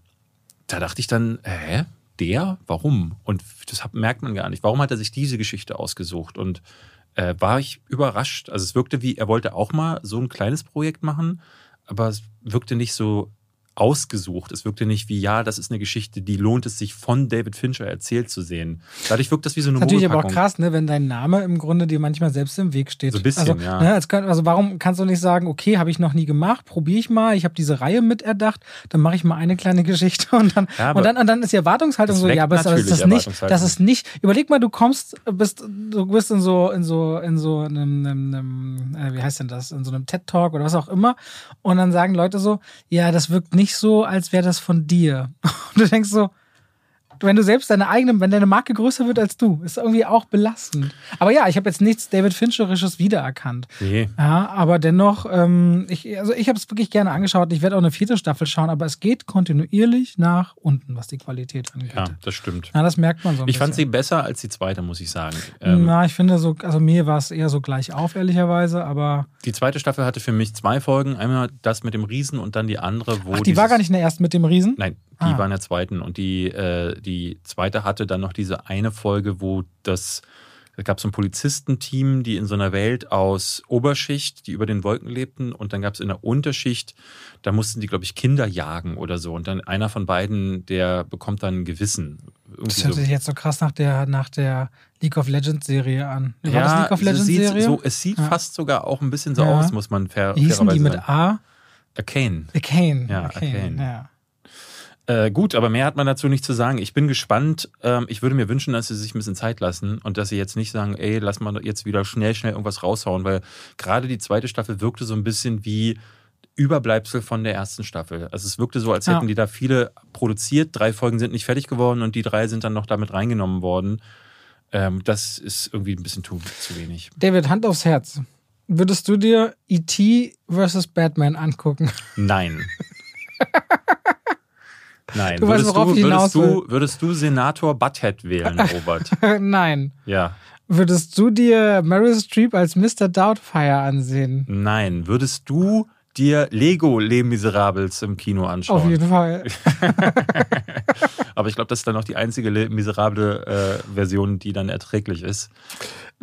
da dachte ich dann, hä? Der? Warum? Und das merkt man gar nicht. Warum hat er sich diese Geschichte ausgesucht? Und äh, war ich überrascht. Also es wirkte wie, er wollte auch mal so ein kleines Projekt machen, aber es wirkte nicht so ausgesucht. Es wirkte nicht wie, ja, das ist eine Geschichte, die lohnt es sich von David Fincher erzählt zu sehen. Dadurch wirkt das wie so eine Natürlich aber auch krass, ne, wenn dein Name im Grunde dir manchmal selbst im Weg steht. So ein bisschen, also, ja. Ne, kann, also warum kannst du nicht sagen, okay, habe ich noch nie gemacht, probiere ich mal, ich habe diese Reihe miterdacht, dann mache ich mal eine kleine Geschichte und dann Ja, und dann und dann ist die Erwartungshaltung das so, ja, aber das, das ist nicht, das ist nicht. Überleg mal, du kommst, bist, du bist in so in so in so einem, einem, einem äh, wie heißt denn das, in so einem TED Talk oder was auch immer und dann sagen Leute so, ja, das wirkt nicht so, als wäre das von dir. Und du denkst so, wenn du selbst deine eigene, wenn deine Marke größer wird als du, ist irgendwie auch belastend. Aber ja, ich habe jetzt nichts David Fincherisches wiedererkannt. Nee. Ja, aber dennoch, ähm, ich, also ich habe es wirklich gerne angeschaut. Ich werde auch eine vierte Staffel schauen, aber es geht kontinuierlich nach unten, was die Qualität angeht. Ja, das stimmt. Ja, das merkt man so Ich fand sie besser als die zweite, muss ich sagen. Ähm, Na, ich finde so, also mir war es eher so gleich auf, ehrlicherweise, aber Die zweite Staffel hatte für mich zwei Folgen. Einmal das mit dem Riesen und dann die andere, wo. ach, die war gar nicht in der ersten mit dem Riesen. Nein, die Ah. war in der zweiten. Und die, äh, die zweite hatte dann noch diese eine Folge, wo das Es gab so ein Polizistenteam, die in so einer Welt aus Oberschicht, die über den Wolken lebten. Und dann gab es in der Unterschicht, da mussten die, glaube ich, Kinder jagen oder so. Und dann einer von beiden, der bekommt dann ein Gewissen. Irgendwie Das hört so. sich jetzt so krass nach der, nach der League of Legends Serie an. War ja, das League of es Legends sieht, Serie? so, es sieht Ja. fast sogar auch ein bisschen so Ja. aus, muss man fair, Wie hießen die fairerweise mit sagen. A? Arcane. Arcane. Ja, Arcane. Arcane. Ja. Äh, gut, aber mehr hat man dazu nicht zu sagen. Ich bin gespannt. Ähm, ich würde mir wünschen, dass sie sich ein bisschen Zeit lassen und dass sie jetzt nicht sagen, ey, lass mal jetzt wieder schnell, schnell irgendwas raushauen, weil gerade die zweite Staffel wirkte so ein bisschen wie Überbleibsel von der ersten Staffel. Also es wirkte so, als Ja. hätten die da viele produziert. Drei Folgen sind nicht fertig geworden und die drei sind dann noch damit reingenommen worden. Ähm, das ist irgendwie ein bisschen zu, zu wenig. David, Hand aufs Herz. Würdest du dir E.T. versus Batman angucken? Nein. Nein. Du weißt, würdest, worauf du, ich würdest, du, würdest du Senator Butthead wählen, Robert? Nein. ja. Würdest du dir Meryl Streep als Mr. Doubtfire ansehen? Nein. Würdest du dir Lego Les Miserables im Kino anschauen? Auf jeden Fall. Aber ich glaube, das ist dann auch die einzige Miserable äh, Version, die dann erträglich ist.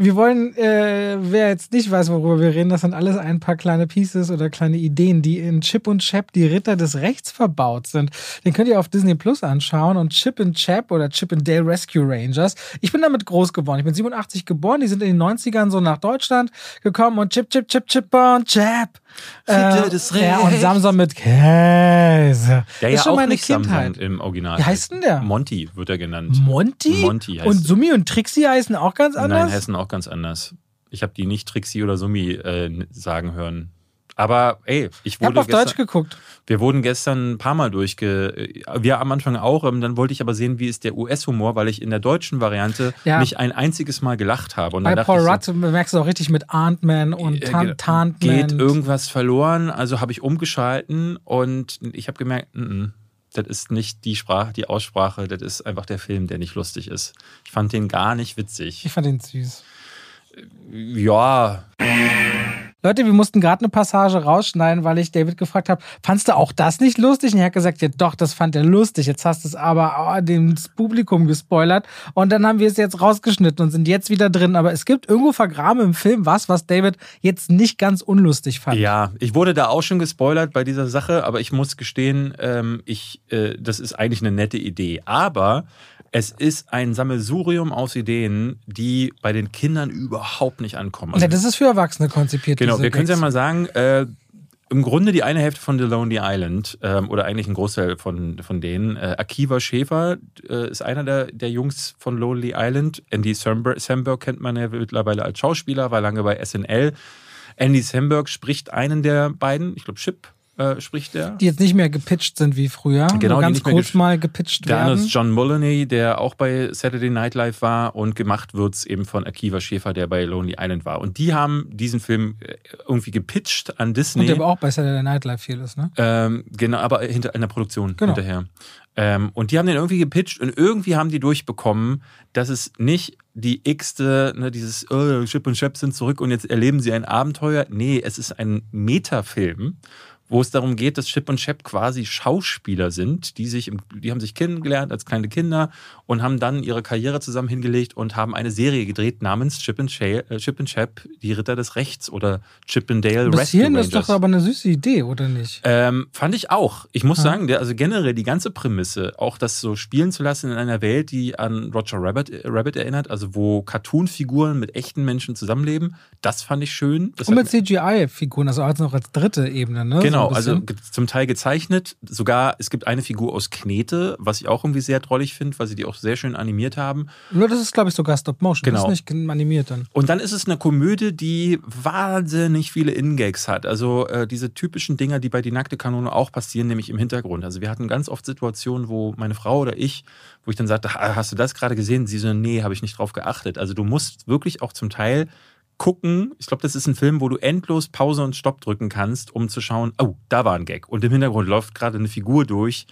Wir wollen, äh, wer jetzt nicht weiß, worüber wir reden, das sind alles ein paar kleine Pieces oder kleine Ideen, die in Chip und Chap, die Ritter des Rechts, verbaut sind. Den könnt ihr auf Disney Plus anschauen und Chip and Chap oder Chip and Dale Rescue Rangers. Ich bin damit groß geworden. Ich bin 87 geboren, die sind in den 90ern so nach Deutschland gekommen und Chip, Chip, Chip, Chip und Chap. Ritter des Ja, und Rechts. Samson mit Käse. Der ist ja schon auch meine nicht Kindheit. Im Original. Wie heißt denn der? Monty wird er genannt. Monty? Monty heißt und Summi und Trixie heißen auch ganz anders? Nein, heißen auch ganz anders. Ich habe die nicht Trixie oder Sumi äh, sagen hören. Aber ey, ich ich wurde habe auf gestern, Deutsch geguckt. wir wurden gestern ein paar Mal durchge... äh, Wir am Anfang auch, ähm, dann wollte ich aber sehen, wie ist der US-Humor, weil ich in der deutschen Variante Ja. nicht ein einziges Mal gelacht habe. Und Bei Paul ich so, Rudd merkst du auch richtig mit Ant-Man und äh, Tantman. geht irgendwas verloren, also habe ich umgeschalten und ich habe gemerkt, mm, mm, das ist nicht die Sprache, die Aussprache, das ist einfach der Film, der nicht lustig ist. Ich fand den gar nicht witzig. Ich fand den süß. Ja, Leute, wir mussten gerade eine Passage rausschneiden, weil ich David gefragt habe, fandst du auch das nicht lustig? Und er hat gesagt, ja doch, das fand er lustig. Jetzt hast du es aber oh, dem Publikum gespoilert. Und dann haben wir es jetzt rausgeschnitten und sind jetzt wieder drin. Aber es gibt irgendwo vergraben im Film was, was David jetzt nicht ganz unlustig fand. Ja, ich wurde da auch schon gespoilert bei dieser Sache, aber ich muss gestehen, ähm, ich, äh, das ist eigentlich eine nette Idee. Aber es ist ein Sammelsurium aus Ideen, die bei den Kindern überhaupt nicht ankommen. Ja, das ist für Erwachsene konzipiert. Genau, wir können es ja mal sagen. Äh, Im Grunde die eine Hälfte von The Lonely Island ähm, oder eigentlich ein Großteil von, von denen. Äh, Akiva Schäfer äh, ist einer der, der Jungs von Lonely Island. Andy Samberg, Samberg kennt man ja mittlerweile als Schauspieler, war lange bei SNL. Andy Samberg spricht einen der beiden, ich glaube Chip äh, spricht der. Die jetzt nicht mehr gepitcht sind wie früher. Genau, Nur die ganz kurz mal gepitcht Der andere werden. ist John Mulaney, der auch bei Saturday Night Live war und gemacht wird's eben von Akiva Schäfer, der bei Lonely Island war. Und die haben diesen Film äh, irgendwie gepitcht an Disney. Und der aber auch bei Saturday Night Live viel ist, ne? Ähm, genau, aber hinter einer Produktion Genau. hinterher. Ähm, und die haben den irgendwie gepitcht und irgendwie haben die durchbekommen, dass es nicht die x-te, ne, dieses oh, Chip und Chap sind zurück und jetzt erleben sie ein Abenteuer. Nee, es ist ein Metafilm, wo es darum geht, dass Chip und Chap quasi Schauspieler sind, die sich, im, die haben sich kennengelernt als kleine Kinder und haben dann ihre Karriere zusammen hingelegt und haben eine Serie gedreht namens Chip and, Chap, äh, Chip and Chap, die Ritter des Rechts oder Chip and Dale Bis Rescue Rangers. ist doch aber eine süße Idee, oder nicht? Ähm, fand ich auch. Ich muss Ja. sagen, der, also generell die ganze Prämisse, auch das so spielen zu lassen in einer Welt, die an Roger Rabbit, äh, Rabbit erinnert, also wo Cartoon-Figuren mit echten Menschen zusammenleben, das fand ich schön. Das Und mit CGI-Figuren, also als noch als dritte Ebene, ne? Genau, ein also zum Teil gezeichnet. Sogar, es gibt eine Figur aus Knete, was ich auch irgendwie sehr drollig finde, weil sie die auch sehr schön animiert haben. Nur das ist, glaube ich, sogar Stop-Motion. Genau. Das ist nicht animiert dann. Und dann ist es eine Komödie, die wahnsinnig viele In-Gags hat. Also äh, diese typischen Dinger, die bei Die nackte Kanone auch passieren, nämlich im Hintergrund. Also wir hatten ganz oft Situationen, wo meine Frau oder ich, wo ich dann sagte, "Ah, hast du das gerade gesehen? Sie so, nee, habe ich nicht drauf geachtet. Also du musst wirklich auch zum Teil gucken. Ich glaube, das ist ein Film, wo du endlos Pause und Stopp drücken kannst, um zu schauen, oh, da war ein Gag. Und im Hintergrund läuft gerade eine Figur durch.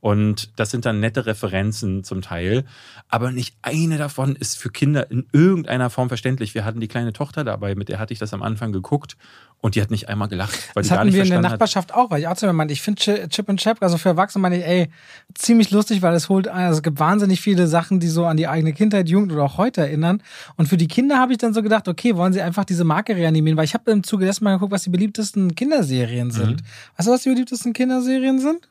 Und das sind dann nette Referenzen zum Teil. Aber nicht eine davon ist für Kinder in irgendeiner Form verständlich. Wir hatten die kleine Tochter dabei, mit der hatte ich das am Anfang geguckt. Und die hat nicht einmal gelacht. Weil das hatten wir in der Nachbarschaft hat. auch, weil ich auch zu mir meinte, ich finde Chip und Chap, also für Erwachsene meine ich, ey, ziemlich lustig, weil es holt, also es gibt wahnsinnig viele Sachen, die so an die eigene Kindheit, Jugend oder auch heute erinnern. Und für die Kinder habe ich dann so gedacht, okay, wollen sie einfach diese Marke reanimieren, weil ich habe im Zuge dessen mal geguckt, was die beliebtesten Kinderserien sind. Mhm. Weißt du, was die beliebtesten Kinderserien sind?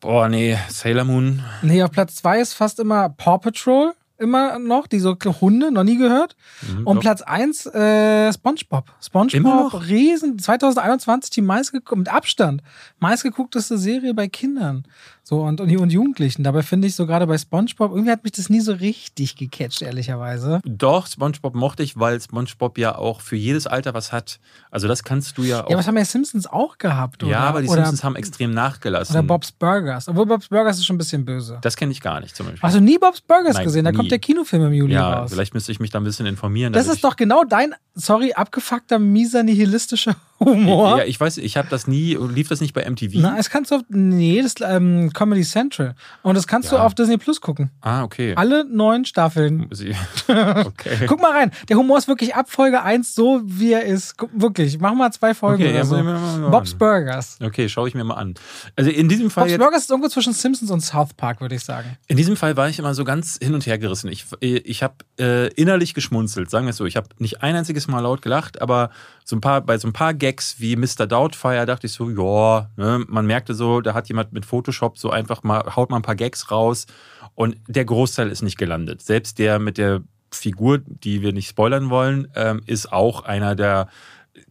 Boah, nee, Sailor Moon. Nee, auf Platz zwei ist fast immer Paw Patrol immer noch, die so Hunde, noch nie gehört. Mhm, und doch. Platz 1 äh, SpongeBob. SpongeBob, Riesen, 2021 die meistgeguckte, mit Abstand, meistgeguckteste Serie bei Kindern. So, und, und, und Jugendlichen. Dabei finde ich so gerade bei SpongeBob, irgendwie hat mich das nie so richtig gecatcht, ehrlicherweise. Doch, SpongeBob mochte ich, weil SpongeBob ja auch für jedes Alter was hat. Also, das kannst du ja auch. Ja, was haben ja Simpsons auch gehabt, oder? Ja, aber die oder, Simpsons haben extrem nachgelassen. Oder Bob's Burgers. Obwohl Bob's Burgers ist schon ein bisschen böse. Das kenne ich gar nicht zum Beispiel. Hast du nie Bob's Burgers Nein, gesehen? Da nie. kommt der Kinofilm im Juli ja, raus. Vielleicht müsste ich mich da ein bisschen informieren. Das ist doch genau dein, sorry, abgefuckter, mieser, nihilistischer Humor. Ja, ich weiß, ich habe das nie, lief das nicht bei MTV? Na, es kannst du nee, das ähm, Comedy Central. Und das kannst ja. du auf Disney Plus gucken. Ah, okay. Alle neun Staffeln. okay. Guck mal rein. Der Humor ist wirklich ab Folge 1 so, wie er ist. Wirklich. Mach mal zwei Folgen okay, oder ja, so. Mal Bob's Burgers. Okay, schaue ich mir mal an. Also in diesem Fall. Bob's Burgers ist irgendwo zwischen Simpsons und South Park, würde ich sagen. In diesem Fall war ich immer so ganz hin und her gerissen. Ich, ich habe äh, innerlich geschmunzelt, sagen wir es so. Ich habe nicht ein einziges Mal laut gelacht, aber so ein paar, bei so ein paar Gags wie Mr. Doubtfire dachte ich so, ja, ne, man merkte so, da hat jemand mit Photoshop so einfach mal, haut mal ein paar Gags raus und der Großteil ist nicht gelandet. Selbst der mit der Figur, die wir nicht spoilern wollen, ähm, ist auch einer der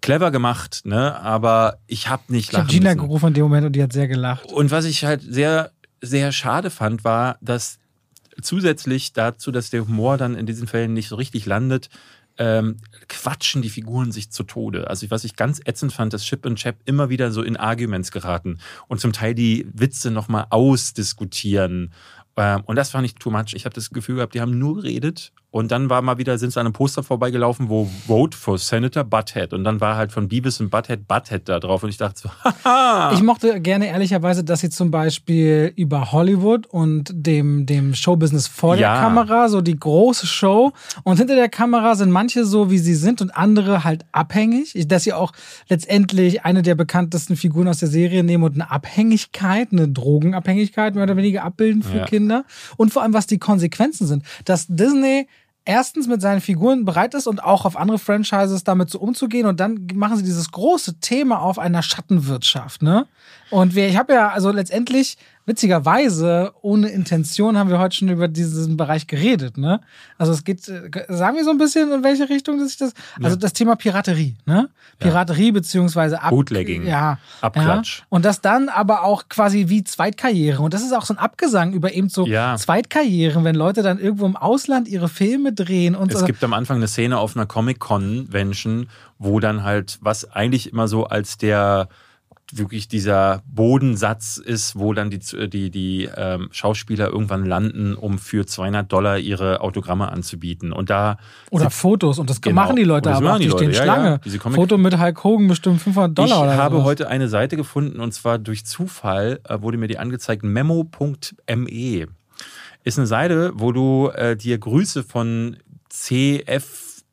clever gemacht, ne? Aber ich habe nicht lachen Ich habe Gina müssen. gerufen in dem Moment und die hat sehr gelacht. Und was ich halt sehr, sehr schade fand, war, dass zusätzlich dazu, dass der Humor dann in diesen Fällen nicht so richtig landet, ähm, quatschen die Figuren sich zu Tode. Also was ich ganz ätzend fand, dass Chip und Chap immer wieder so in Arguments geraten und zum Teil die Witze nochmal ausdiskutieren. Ähm, und das fand ich too much. Ich habe das Gefühl gehabt, die haben nur geredet und dann war mal wieder, sind sie an einem Poster vorbeigelaufen, wo Vote for Senator Butthead. Und dann war halt von Beavis und Butthead Butthead da drauf. Und ich dachte so, haha. Ich mochte gerne ehrlicherweise, dass sie zum Beispiel über Hollywood und dem, dem Showbusiness vor ja. der Kamera, so die große Show. Und hinter der Kamera sind manche so, wie sie sind und andere halt abhängig. Dass sie auch letztendlich eine der bekanntesten Figuren aus der Serie nehmen und eine Abhängigkeit, eine Drogenabhängigkeit mehr oder weniger abbilden für ja. Kinder. Und vor allem, was die Konsequenzen sind. Dass Disney erstens mit seinen Figuren bereit ist und auch auf andere Franchises damit so umzugehen. Und dann machen sie dieses große Thema auf einer Schattenwirtschaft. Ne? Und wir, ich habe ja, also letztendlich witzigerweise, ohne Intention haben wir heute schon über diesen Bereich geredet, ne? Also es geht, äh, sagen wir so ein bisschen, in welche Richtung dass ich das, also ja. das Thema Piraterie, ne? Piraterie ja. beziehungsweise Ab Bootlegging, ja, Abklatsch. Ja. Und das dann aber auch quasi wie Zweitkarriere. Und das ist auch so ein Abgesang über eben so. Zweitkarrieren, wenn Leute dann irgendwo im Ausland ihre Filme drehen und es so. Es gibt am Anfang eine Szene auf einer Comic-Convention, wo dann halt, was eigentlich immer so als der wirklich dieser Bodensatz ist, wo dann die, die, die ähm, Schauspieler irgendwann landen, um für 200 Dollar ihre Autogramme anzubieten. Und da oder Fotos. Und das genau. machen die Leute aber auch. Die, die stehen ja, Schlange. Ja, Foto mit Hulk Hogan bestimmt 500 Dollar. Ich oder habe sowas. heute eine Seite gefunden und zwar durch Zufall äh, wurde mir die angezeigt. Memo.me ist eine Seite, wo du äh, dir Grüße von CF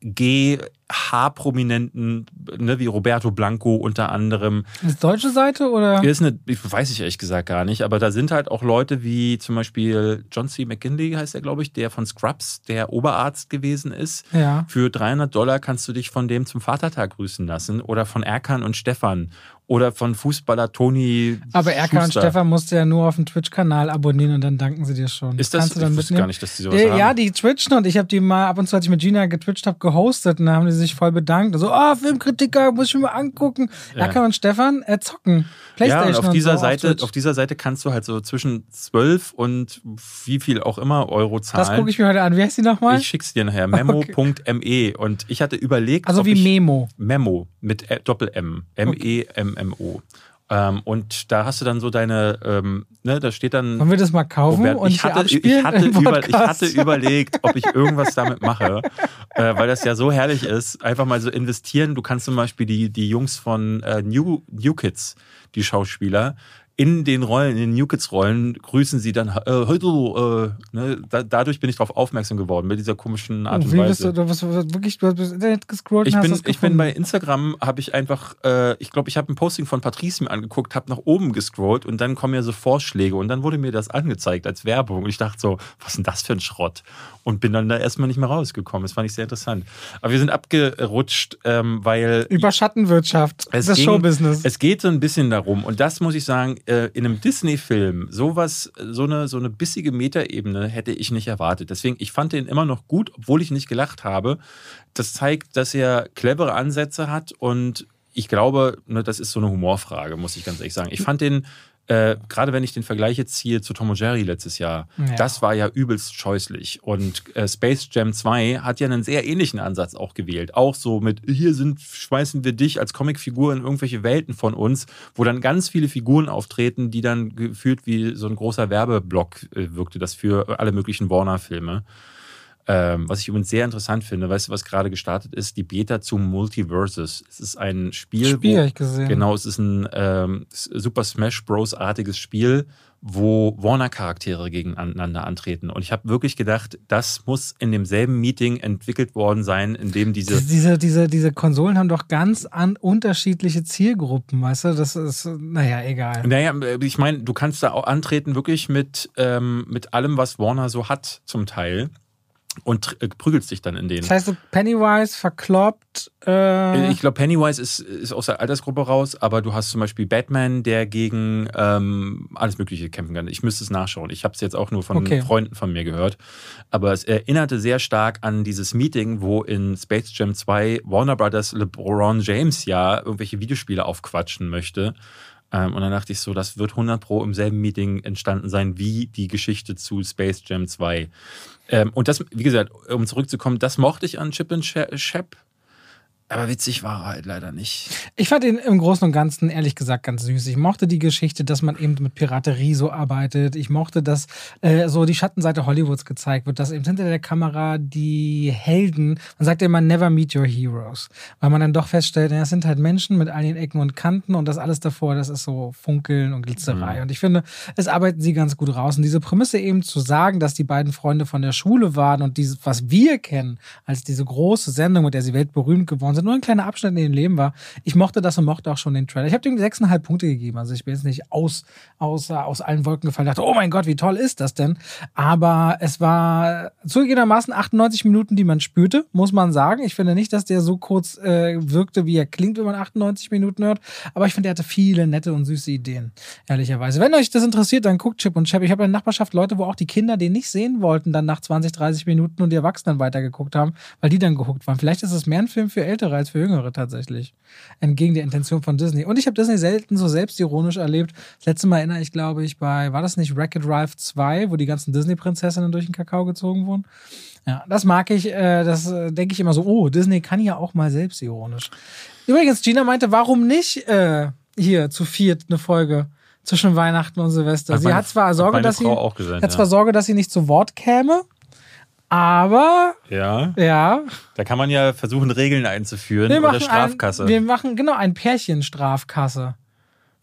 G-H-Prominenten, ne, wie Roberto Blanco unter anderem. Ist deutsche Seite oder? Ist eine, weiß ich ehrlich gesagt gar nicht, aber da sind halt auch Leute wie zum Beispiel John C. McKinley heißt er, glaube ich, der von Scrubs, der Oberarzt gewesen ist. Ja. Für 300 Dollar kannst du dich von dem zum Vatertag grüßen lassen oder von Erkan und Stefan oder von Fußballer Toni. Aber Erkan und Stefan musst du ja nur auf dem Twitch-Kanal abonnieren und dann danken sie dir schon. Ist das? Kannst du dann ich mitnehmen? gar nicht, dass die sowas ja, haben. Ja, die twitchen und ich habe die mal ab und zu, als ich mit Gina getwitcht habe, gehostet und dann haben die sich voll bedankt. So, ah, oh, Filmkritiker, muss ich mir mal angucken. Ja. Erkan und Stefan äh, zocken. PlayStation ja, und auf dieser und so Seite, auf, auf, dieser Seite kannst du halt so zwischen 12 und wie viel auch immer Euro zahlen. Das gucke ich mir heute an. Wie heißt die nochmal? Ich schick's dir nachher. Memo.me. Okay. Und ich hatte überlegt. Also wie Memo. Memo mit Doppel-M. M-E-M-M-O. Ähm, und da hast du dann so deine, ähm, ne, da steht dann. Wollen wir das mal kaufen Robert, und ich hatte, ich hatte, über, ich hatte überlegt, ob ich irgendwas damit mache, äh, weil das ja so herrlich ist. Einfach mal so investieren. Du kannst zum Beispiel die, die Jungs von äh, New, New Kids, die Schauspieler, in den Rollen, in den New Kids Rollen, grüßen sie dann, äh, heute, äh, ne, da, dadurch bin ich darauf aufmerksam geworden, mit dieser komischen Art und, Wie Weise. bist du, du bist wirklich, du hast das Internet gescrollt Ich und bin, hast ich bin bei Instagram, habe ich einfach, äh, ich glaube, ich habe ein Posting von Patrice mir angeguckt, habe nach oben gescrollt und dann kommen ja so Vorschläge und dann wurde mir das angezeigt als Werbung und ich dachte so, was ist denn das für ein Schrott? Und bin dann da erstmal nicht mehr rausgekommen. Das fand ich sehr interessant. Aber wir sind abgerutscht, ähm, weil Über Schattenwirtschaft, das ging- Showbusiness. es geht so ein bisschen darum, und das muss ich sagen, äh, in einem Disney-Film, sowas, so eine, so eine bissige Metaebene hätte ich nicht erwartet. Deswegen, ich fand den immer noch gut, obwohl ich nicht gelacht habe. Das zeigt, dass er clevere Ansätze hat und ich glaube, ne, das ist so eine Humorfrage, muss ich ganz ehrlich sagen. Ich fand den, äh, gerade wenn ich den Vergleich jetzt ziehe zu Tom und Jerry letztes Jahr, Ja. das war ja übelst scheußlich. Und äh, Space Jam 2 hat ja einen sehr ähnlichen Ansatz auch gewählt. Auch so mit, hier sind, schmeißen wir dich als Comicfigur in irgendwelche Welten von uns, wo dann ganz viele Figuren auftreten, die dann gefühlt wie so ein großer Werbeblock äh, wirkte, das für alle möglichen Warner-Filme. Ähm, was ich übrigens sehr interessant finde, weißt du, was gerade gestartet ist? Die Beta zu Multiverses. Es ist ein Spiel, Spiel wo, ich gesehen. Genau, es ist ein ähm, Super Smash Bros-artiges Spiel, wo Warner-Charaktere gegeneinander antreten. Und ich habe wirklich gedacht, das muss in demselben Meeting entwickelt worden sein, in dem diese. Diese, diese, diese Konsolen haben doch ganz an unterschiedliche Zielgruppen, weißt du? Das ist, naja, egal. Naja, ich meine, du kannst da auch antreten, wirklich mit, ähm, mit allem, was Warner so hat, zum Teil. Und äh, prügelst dich dann in denen. Das heißt, so Pennywise, verkloppt, äh, Ich glaube, Pennywise ist, ist aus der Altersgruppe raus, aber du hast zum Beispiel Batman, der gegen ähm, alles Mögliche kämpfen kann. Ich müsste es nachschauen. Ich habe es jetzt auch nur von Okay. Freunden von mir gehört. Aber es erinnerte sehr stark an dieses Meeting, wo in Space Jam 2 Warner Brothers LeBron James ja irgendwelche Videospiele aufquatschen möchte. Ähm, und dann dachte ich so, das wird 100 Pro im selben Meeting entstanden sein wie die Geschichte zu Space Jam 2. Ähm, und das, wie gesagt, um zurückzukommen, das mochte ich an Chip and Chap. Aber witzig war er halt leider nicht. Ich fand ihn im Großen und Ganzen ehrlich gesagt ganz süß. Ich mochte die Geschichte, dass man eben mit Piraterie so arbeitet. Ich mochte, dass äh, so die Schattenseite Hollywoods gezeigt wird, dass eben hinter der Kamera die Helden, man sagt ja immer never meet your heroes, weil man dann doch feststellt, ja, es sind halt Menschen mit all den Ecken und Kanten und das alles davor, das ist so Funkeln und Glitzerei. Und ich finde, es arbeiten sie ganz gut raus. Und diese Prämisse eben zu sagen, dass die beiden Freunde von der Schule waren und dieses, was wir kennen, als diese große Sendung, mit der sie weltberühmt geworden sind, nur ein kleiner Abschnitt in ihrem Leben war. Ich mochte das und mochte auch schon den Trailer. Ich habe dem 6,5 Punkte gegeben. Also ich bin jetzt nicht aus, aus, aus allen Wolken gefallen. dachte, oh mein Gott, wie toll ist das denn? Aber es war zugegebenermaßen 98 Minuten, die man spürte, muss man sagen. Ich finde nicht, dass der so kurz äh, wirkte, wie er klingt, wenn man 98 Minuten hört. Aber ich finde, er hatte viele nette und süße Ideen, ehrlicherweise. Wenn euch das interessiert, dann guckt Chip und Chap. Ich habe in der Nachbarschaft Leute, wo auch die Kinder den nicht sehen wollten, dann nach 20, 30 Minuten und die Erwachsenen weitergeguckt haben, weil die dann gehuckt waren. Vielleicht ist es mehr ein Film für Ältere als für Jüngere tatsächlich. Entgegen der Intention von Disney. Und ich habe Disney selten so selbstironisch erlebt. Das letzte Mal erinnere ich, glaube ich, bei, war das nicht Wreck-It Ralph 2, wo die ganzen Disney-Prinzessinnen durch den Kakao gezogen wurden? Ja, das mag ich, äh, das äh, denke ich immer so, oh, Disney kann ja auch mal selbstironisch. Übrigens, Gina meinte, warum nicht äh, hier zu viert eine Folge zwischen Weihnachten und Silvester? Hat sie hat zwar hat Sorge, meine dass sie, Frau auch gesagt, hat ja. zwar Sorge, dass sie nicht zu Wort käme, aber Ja. ja, Da kann man ja versuchen, Regeln einzuführen wir oder Strafkasse. ein, wir machen genau ein Pärchen Strafkasse.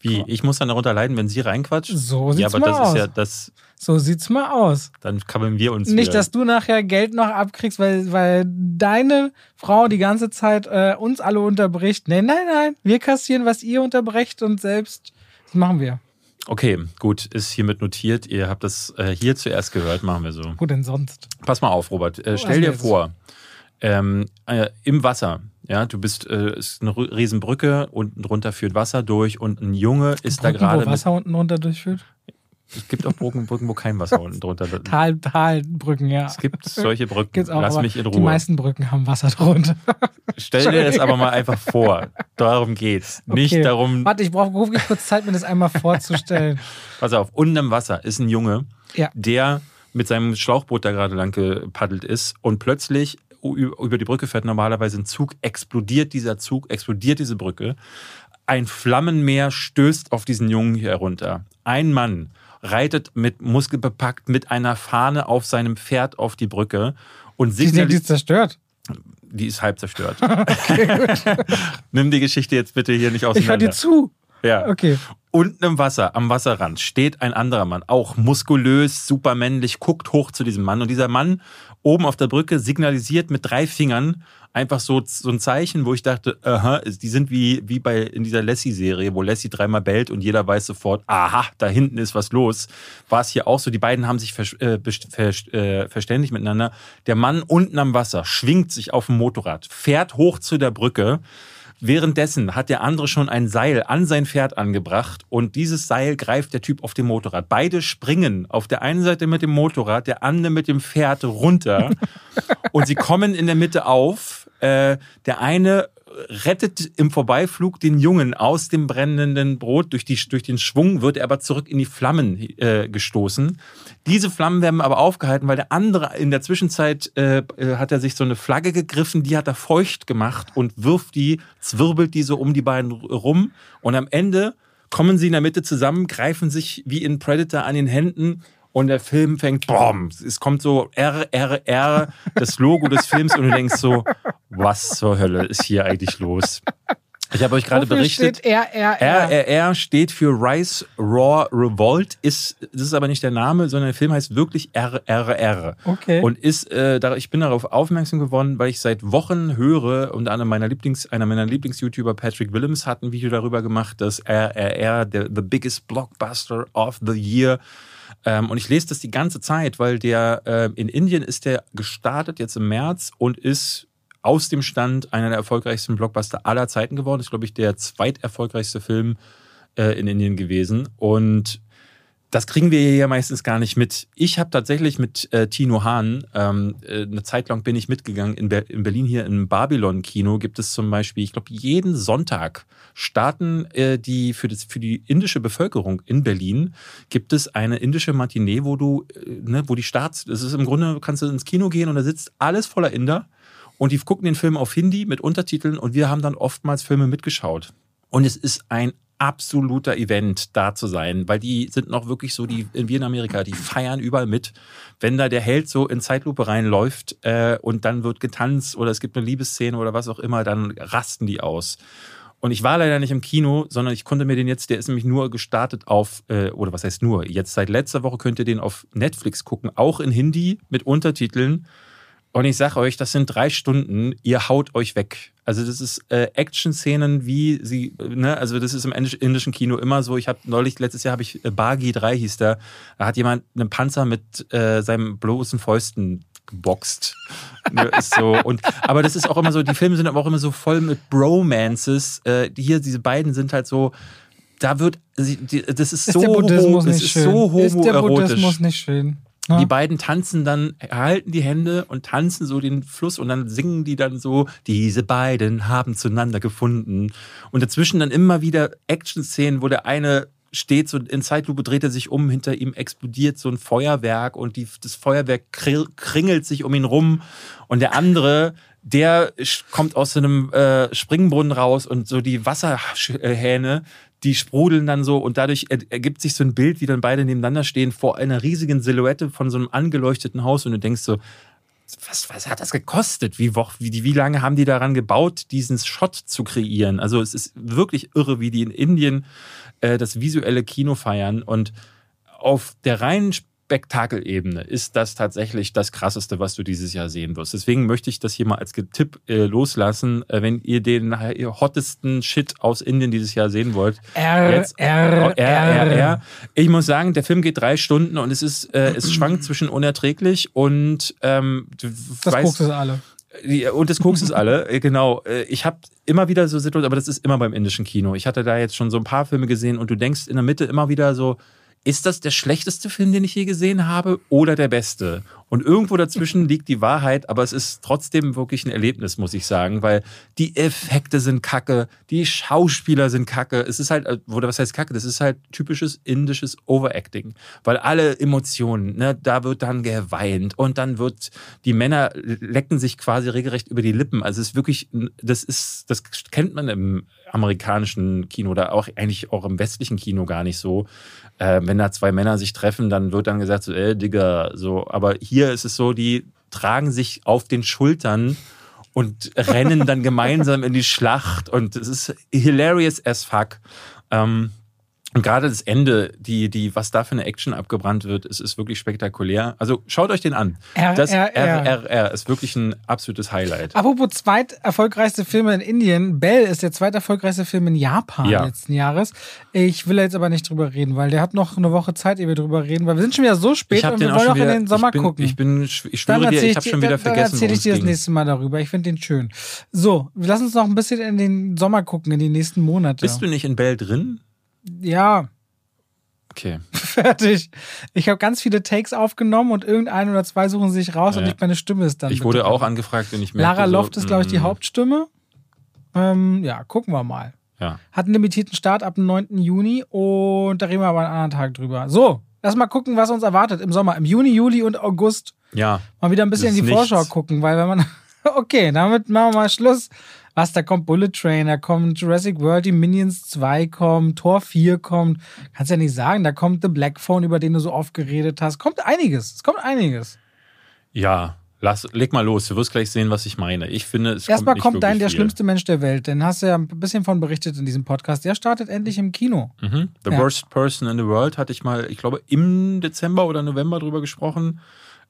Wie? Ich muss dann darunter leiden, wenn sie reinquatscht? So ja, sieht's aber das mal ist ja aus. das. So sieht's mal aus. Dann kabbeln wir uns Nicht, wieder. dass du nachher Geld noch abkriegst, weil, weil deine Frau die ganze Zeit äh, uns alle unterbricht. Nein, nein, nein. Wir kassieren, was ihr unterbrecht und selbst. Das machen wir. Okay, gut, ist hiermit notiert. Ihr habt das äh, hier zuerst gehört, machen wir so. Wo denn sonst? Pass mal auf, Robert. Äh, Oh, stell also dir vor, ähm, äh, im Wasser, ja, du bist, äh, ist eine Riesenbrücke, unten drunter führt Wasser durch und ein Junge ist da Brücken, gerade wo mit. Wasser unten runter durchführt? Es gibt auch Brücken, Brücken, wo kein Wasser unten drunter. Es Tal, Talbrücken, ja. gibt solche Brücken. Gibt's auch, Lass mich in Die Ruhe. meisten Brücken haben Wasser drunter. Stell dir das aber mal einfach vor. Darum geht's. Nicht Okay. darum, Warte, ich brauche kurz Zeit, mir das einmal vorzustellen. pass auf, unten im Wasser ist ein Junge, Ja. der mit seinem Schlauchboot da gerade lang gepaddelt ist und plötzlich über die Brücke fährt normalerweise ein Zug, explodiert dieser Zug, explodiert diese Brücke. Ein Flammenmeer stößt auf diesen Jungen hier herunter. Ein Mann reitet mit muskelbepackt mit einer Fahne auf seinem Pferd auf die Brücke und Die sind die signalisiert, ist zerstört. die ist halb zerstört. Nimm die Geschichte jetzt bitte hier nicht Ich höre auseinander. dir zu. Ja. Okay. unten im Wasser, am Wasserrand, steht ein anderer Mann, auch muskulös, supermännlich, guckt hoch zu diesem Mann. Und dieser Mann oben auf der Brücke signalisiert mit drei Fingern einfach so, so ein Zeichen, wo ich dachte, aha, die sind wie, wie bei in dieser Lassie-Serie, wo Lassie dreimal bellt und jeder weiß sofort, aha, da hinten ist was los. War es hier auch so, die beiden haben sich ver, äh, ver, äh, verständigt miteinander. Der Mann unten am Wasser schwingt sich auf dem Motorrad, fährt hoch zu der Brücke Währenddessen hat der andere schon ein Seil an sein Pferd angebracht und dieses Seil greift der Typ auf dem Motorrad. Beide springen auf der einen Seite mit dem Motorrad, der andere mit dem Pferd runter und sie kommen in der Mitte auf. Äh, der eine rettet im Vorbeiflug den Jungen aus dem brennenden Brot. Durch, die, durch den Schwung wird er aber zurück in die Flammen äh, gestoßen. Diese Flammen werden aber aufgehalten, weil der andere in der Zwischenzeit äh, äh, hat er sich so eine Flagge gegriffen, die hat er feucht gemacht und wirft die, zwirbelt die so um die beiden rum. Und am Ende kommen sie in der Mitte zusammen, greifen sich wie in Predator an den Händen und der Film fängt, boom, es kommt so R, R, R, das Logo des Films und du denkst so, was zur Hölle ist hier eigentlich los? Ich habe euch gerade berichtet. Steht RRR. RRR steht für Rise Raw Revolt. Ist, das ist aber nicht der Name, sondern der Film heißt wirklich RRR. Okay. Und ist, äh, ich bin darauf aufmerksam geworden, weil ich seit Wochen höre, und einer meiner Lieblings, einer meiner Lieblings-YouTuber, Patrick Willems, hat ein Video darüber gemacht, dass RRR der the biggest blockbuster of the year ähm, und ich lese das die ganze Zeit, weil der äh, in Indien ist der gestartet jetzt im März und ist aus dem Stand einer der erfolgreichsten Blockbuster aller Zeiten geworden. Ist, glaube ich, der zweiterfolgreichste Film äh, in Indien gewesen. Und das kriegen wir hier meistens gar nicht mit. Ich habe tatsächlich mit äh, Tino Hahn, ähm, äh, eine Zeit lang bin ich mitgegangen, in, Ber in Berlin hier im Babylon-Kino gibt es zum Beispiel, ich glaube, jeden Sonntag starten äh, die für, das, für die indische Bevölkerung in Berlin gibt es eine indische Matinee, wo du, äh, ne, wo die Starts, das ist im Grunde, kannst du ins Kino gehen und da sitzt alles voller Inder und die gucken den Film auf Hindi mit Untertiteln und wir haben dann oftmals Filme mitgeschaut. Und es ist ein absoluter Event, da zu sein, weil die sind noch wirklich so, die in Amerika, die feiern überall mit. Wenn da der Held so in Zeitlupe reinläuft äh, und dann wird getanzt oder es gibt eine Liebesszene oder was auch immer, dann rasten die aus. Und ich war leider nicht im Kino, sondern ich konnte mir den jetzt, der ist nämlich nur gestartet auf, äh, oder was heißt nur, jetzt seit letzter Woche könnt ihr den auf Netflix gucken, auch in Hindi mit Untertiteln. Und ich sag euch, das sind drei Stunden, ihr haut euch weg. Also das ist äh, Action-Szenen, wie sie, ne, also das ist im indischen Kino immer so. Ich habe neulich, letztes Jahr habe ich äh, Bagi 3 hieß der, da hat jemand einen Panzer mit äh, seinem bloßen Fäusten geboxt. ne, ist so. Und, aber das ist auch immer so, die Filme sind aber auch immer so voll mit Bromances. Äh, hier, diese beiden sind halt so, da wird, das ist, ist so, der Buddhismus das nicht ist schön. so Ist der homoerotisch. Buddhismus nicht schön? Ja. Die beiden tanzen dann, halten die Hände und tanzen so den Fluss und dann singen die dann so, diese beiden haben zueinander gefunden. Und dazwischen dann immer wieder Action-Szenen, wo der eine steht, so in Zeitlupe dreht er sich um, hinter ihm explodiert so ein Feuerwerk und die, das Feuerwerk kringelt sich um ihn rum und der andere, der kommt aus so einem äh, Springbrunnen raus und so die Wasserhähne, die sprudeln dann so und dadurch ergibt sich so ein Bild, wie dann beide nebeneinander stehen vor einer riesigen Silhouette von so einem angeleuchteten Haus und du denkst so, was, was hat das gekostet? Wie, wie, wie lange haben die daran gebaut, diesen Shot zu kreieren? Also es ist wirklich irre, wie die in Indien äh, das visuelle Kino feiern und auf der reinen Spektakelebene ist das tatsächlich das Krasseste, was du dieses Jahr sehen wirst. Deswegen möchte ich das hier mal als Tipp äh, loslassen. Äh, wenn ihr den hottesten Shit aus Indien dieses Jahr sehen wollt, R, jetzt, R, R, R, R. Ich muss sagen, der Film geht drei Stunden und es ist, äh, es schwankt zwischen unerträglich und ähm, du das weißt, guckst du alle. Und das Koks ist alle, äh, genau. Äh, Ich habe immer wieder so Situationen, aber das ist immer beim indischen Kino. Ich hatte da jetzt schon so ein paar Filme gesehen und du denkst in der Mitte immer wieder so, ist das der schlechteste Film, den ich je gesehen habe oder der beste? Und irgendwo dazwischen liegt die Wahrheit, aber es ist trotzdem wirklich ein Erlebnis, muss ich sagen, weil die Effekte sind kacke, die Schauspieler sind kacke. Es ist halt, oder was heißt kacke? Das ist halt typisches indisches Overacting, weil alle Emotionen, ne, da wird dann geweint und dann wird, die Männer lecken sich quasi regelrecht über die Lippen. Also es ist wirklich, das ist, das kennt man im amerikanischen Kino oder auch eigentlich auch im westlichen Kino gar nicht so. Äh, wenn da zwei Männer sich treffen, dann wird dann gesagt so, ey, Digga, so. Aber hier ist es so, die tragen sich auf den Schultern und rennen dann gemeinsam in die Schlacht und es ist hilarious as fuck. Ähm, Und gerade das Ende, die, die, was da für eine Action abgebrannt wird, es ist wirklich spektakulär. Also schaut euch den an. Das RRR RRR ist wirklich ein absolutes Highlight. Apropos zweit erfolgreichste Filme in Indien. Bell ist der zweit erfolgreichste Film in Japan Ja. letzten Jahres. Ich will jetzt aber nicht drüber reden, weil der hat noch eine Woche Zeit, ehe wir drüber reden, weil wir sind schon wieder so spät und wir wollen noch in den Sommer ich bin, gucken. Ich bin, ich schwöre dir, ich habe schon wieder dann, vergessen, Dann erzähle ich dir das ging. nächste Mal darüber. Ich finde den schön. So, lass uns noch ein bisschen in den Sommer gucken, in die nächsten Monate. Bist du nicht in Bell drin? Ja, Okay. fertig. Ich habe ganz viele Takes aufgenommen und irgendein oder zwei suchen sich raus Ja. und nicht meine Stimme ist dann. Ich wurde auch angefragt und ich merkte Lara so, Loft ist, glaube ich, die mm, Hauptstimme. Ähm, ja, gucken wir mal. Ja. Hat einen limitierten Start ab dem 9. Juni und da reden wir aber einen anderen Tag drüber. So, lass mal gucken, was uns erwartet im Sommer. Im Juni, Juli und August Ja. mal wieder ein bisschen in die Vorschau nichts. gucken, weil wenn man. Okay, damit machen wir mal Schluss. Was, da kommt Bullet Train, da kommt Jurassic World, die Minions 2 kommen, Tor 4 kommt. Kannst ja nicht sagen, da kommt The Black Phone, über den du so oft geredet hast. Kommt einiges. Es kommt einiges. Ja. Lass, leg mal los, du wirst gleich sehen, was ich meine. Ich finde, es Erstmal kommt, kommt, dein der viel. schlimmste Mensch der Welt. Den hast du ja ein bisschen von berichtet in diesem Podcast. Der startet endlich im Kino. Mhm. The Ja. Worst Person in the World hatte ich mal, ich glaube, im Dezember oder November drüber gesprochen.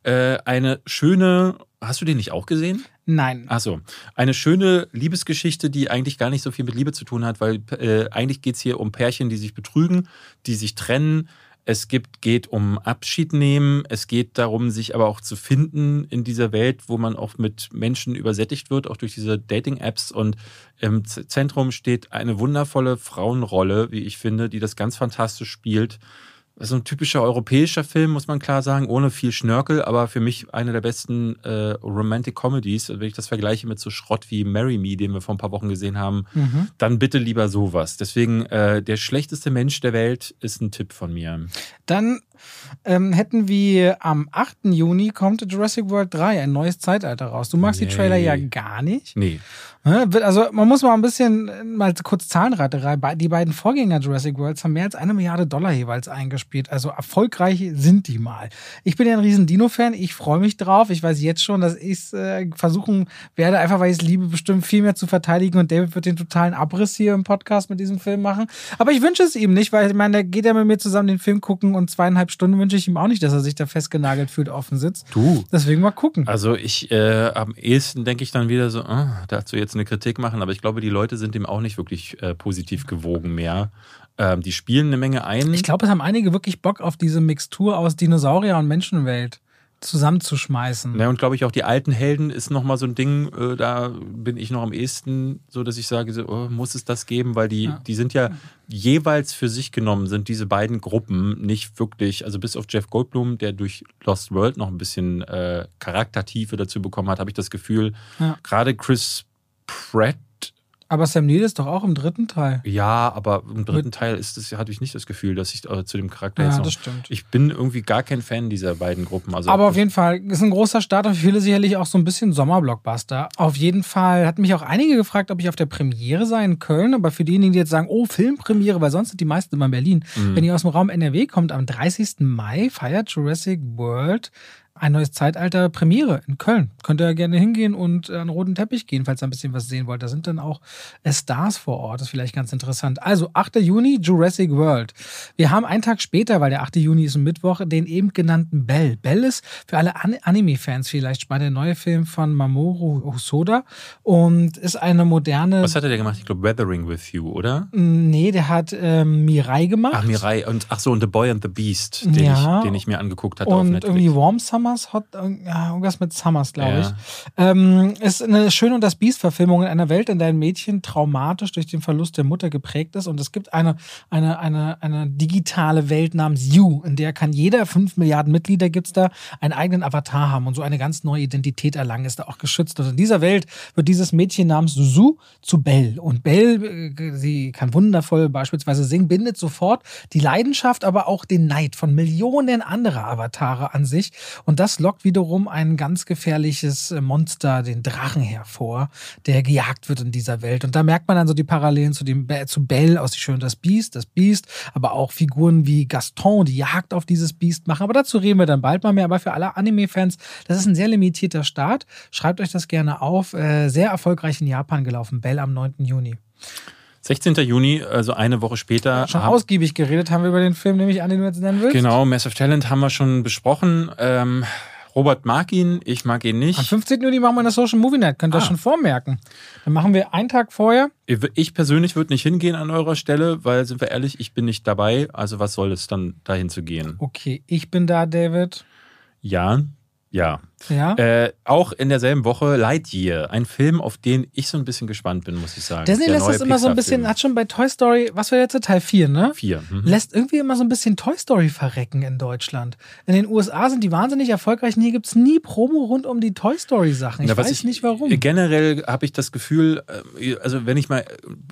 Äh, eine schöne, hast du den nicht auch gesehen? Nein. Achso, eine schöne Liebesgeschichte, die eigentlich gar nicht so viel mit Liebe zu tun hat, weil äh, eigentlich geht es hier um Pärchen, die sich betrügen, die sich trennen. Es gibt, geht um Abschied nehmen. Es geht darum, sich aber auch zu finden in dieser Welt, wo man auch mit Menschen übersättigt wird, auch durch diese Dating-Apps. Und im Zentrum steht eine wundervolle Frauenrolle, wie ich finde, die das ganz fantastisch spielt. Das ist ein typischer europäischer Film, muss man klar sagen, ohne viel Schnörkel, aber für mich eine der besten äh, Romantic Comedies. Wenn ich das vergleiche mit so Schrott wie Marry Me, den wir vor ein paar Wochen gesehen haben, Mhm. dann bitte lieber sowas. Deswegen, äh, der schlechteste Mensch der Welt ist ein Tipp von mir. Dann ähm, hätten wir am 8. Juni kommt Jurassic World 3, ein neues Zeitalter raus. Du magst die Nee. Trailer ja gar nicht. Nee. Ne? Also man muss mal ein bisschen, äh, mal kurz Zahlenraterei. Die beiden Vorgänger Jurassic Worlds haben mehr als eine Milliarde Dollar jeweils eingespielt. Also erfolgreich sind die mal. Ich bin ja ein riesen Dino-Fan. Ich freue mich drauf. Ich weiß jetzt schon, dass ich es äh, versuchen werde, einfach weil ich es liebe, bestimmt viel mehr zu verteidigen. Und David wird den totalen Abriss hier im Podcast mit diesem Film machen. Aber ich wünsche es ihm nicht, weil ich meine, der geht ja mit mir zusammen den Film gucken und zweieinhalb Stunden wünsche ich ihm auch nicht, dass er sich da festgenagelt fühlt, offen sitzt. Du. Deswegen mal gucken. Also ich, äh, am ehesten denke ich dann wieder so, ah, dazu jetzt eine Kritik machen, aber ich glaube, die Leute sind dem auch nicht wirklich äh, positiv gewogen mehr. Ähm, die spielen eine Menge ein. Ich glaube, es haben einige wirklich Bock auf diese Mixtur aus Dinosaurier und Menschenwelt zusammenzuschmeißen. Ja, und glaube ich auch die alten Helden ist nochmal so ein Ding, äh, da bin ich noch am ehesten so, dass ich sage, so, oh, muss es das geben, weil die, Ja. die sind ja jeweils für sich genommen, sind diese beiden Gruppen nicht wirklich, also bis auf Jeff Goldblum, der durch Lost World noch ein bisschen äh, Charaktertiefe dazu bekommen hat, habe ich das Gefühl, Ja. gerade Chris Pratt, Aber Sam Neill ist doch auch im dritten Teil. ja, aber im dritten Teil ist das, hatte ich nicht das Gefühl, dass ich äh, zu dem Charakter jetzt Ja, noch, das stimmt. ich bin irgendwie gar kein Fan dieser beiden Gruppen. Also Aber auf jeden Fall ist ein großer Start und für viele sicherlich auch so ein bisschen Sommerblockbuster. Auf jeden Fall hat mich auch einige gefragt, ob ich auf der Premiere sei in Köln. Aber für diejenigen, die jetzt sagen, oh, Filmpremiere, weil sonst sind die meisten immer in Berlin. Mhm. Wenn ihr aus dem Raum NRW kommt, am 30. Mai feiert Jurassic World ein neues Zeitalter Premiere in Köln. Könnt ihr gerne hingehen und an den roten Teppich gehen, falls ihr ein bisschen was sehen wollt. Da sind dann auch äh, Stars vor Ort. Das ist vielleicht ganz interessant. Also 8. Juni, Jurassic World. Wir haben einen Tag später, weil der 8. Juni ist ein Mittwoch, den eben genannten Bell. Bell ist für alle An Anime-Fans vielleicht spannend. Der neue Film von Mamoru Hosoda und ist eine moderne. was hat er denn gemacht? Ich glaube, Weathering with You, oder? Nee, der hat ähm, Mirai gemacht. Ach, Mirai und ach so, und The Boy and the Beast, den, Ja. ich, den ich mir angeguckt hatte auf und Netflix. irgendwie Warm Summers, Hot, irgendwas mit Summers, glaube Ja. ich. Ähm, ist eine Schön und das Biest-Verfilmung in einer Welt, in der ein Mädchen traumatisch durch den Verlust der Mutter geprägt ist. Und es gibt eine, eine, eine, eine digitale Welt namens You, in der kann jeder, fünf Milliarden Mitglieder gibt es da, einen eigenen Avatar haben und so eine ganz neue Identität erlangen, ist da auch geschützt. Und in dieser Welt wird dieses Mädchen namens Suzu zu Belle. Und Belle, äh, sie kann wundervoll beispielsweise singen, bindet sofort die Leidenschaft, aber auch den Neid von Millionen anderer Avatare an sich. Und das lockt wiederum ein ganz gefährliches äh, Monster, den Drachen, hervor, der gejagt wird in dieser Welt. Und da merkt man dann so die Parallelen zu, dem, zu Belle aus Die Schön und das Biest, das Biest, aber auch Figuren wie Gaston, die Jagd auf dieses Biest machen. Aber dazu reden wir dann bald mal mehr. Aber für alle Anime-Fans, das ist ein sehr limitierter Start. Schreibt euch das gerne auf. Äh, sehr erfolgreich in Japan gelaufen. Belle am 9. Juni. 16. Juni, also eine Woche später. Schon ausgiebig geredet haben wir über den Film, nehme ich an, den du jetzt nennen willst. Genau, Massive Talent haben wir schon besprochen. Ähm, Robert mag ihn, ich mag ihn nicht. Am 15. Juni machen wir eine Social Movie Night, könnt ihr ah. schon vormerken. Dann machen wir einen Tag vorher. Ich persönlich würde nicht hingehen an eurer Stelle, weil, sind wir ehrlich, ich bin nicht dabei. Also was soll es dann dahin zu gehen? Okay, ich bin da, David. Ja, ja. Ja. Äh, auch in derselben Woche Lightyear, ein Film, auf den ich so ein bisschen gespannt bin, muss ich sagen. Disney lässt das immer so ein bisschen, hat schon bei Toy Story, was war jetzt Teil 4, ne? 4. Mhm. Lässt irgendwie immer so ein bisschen Toy Story verrecken in Deutschland. In den USA sind die wahnsinnig erfolgreich und hier gibt es nie Promo rund um die Toy Story Sachen. Ich Na, weiß ich, nicht warum. Generell habe ich das Gefühl, äh, also wenn ich mal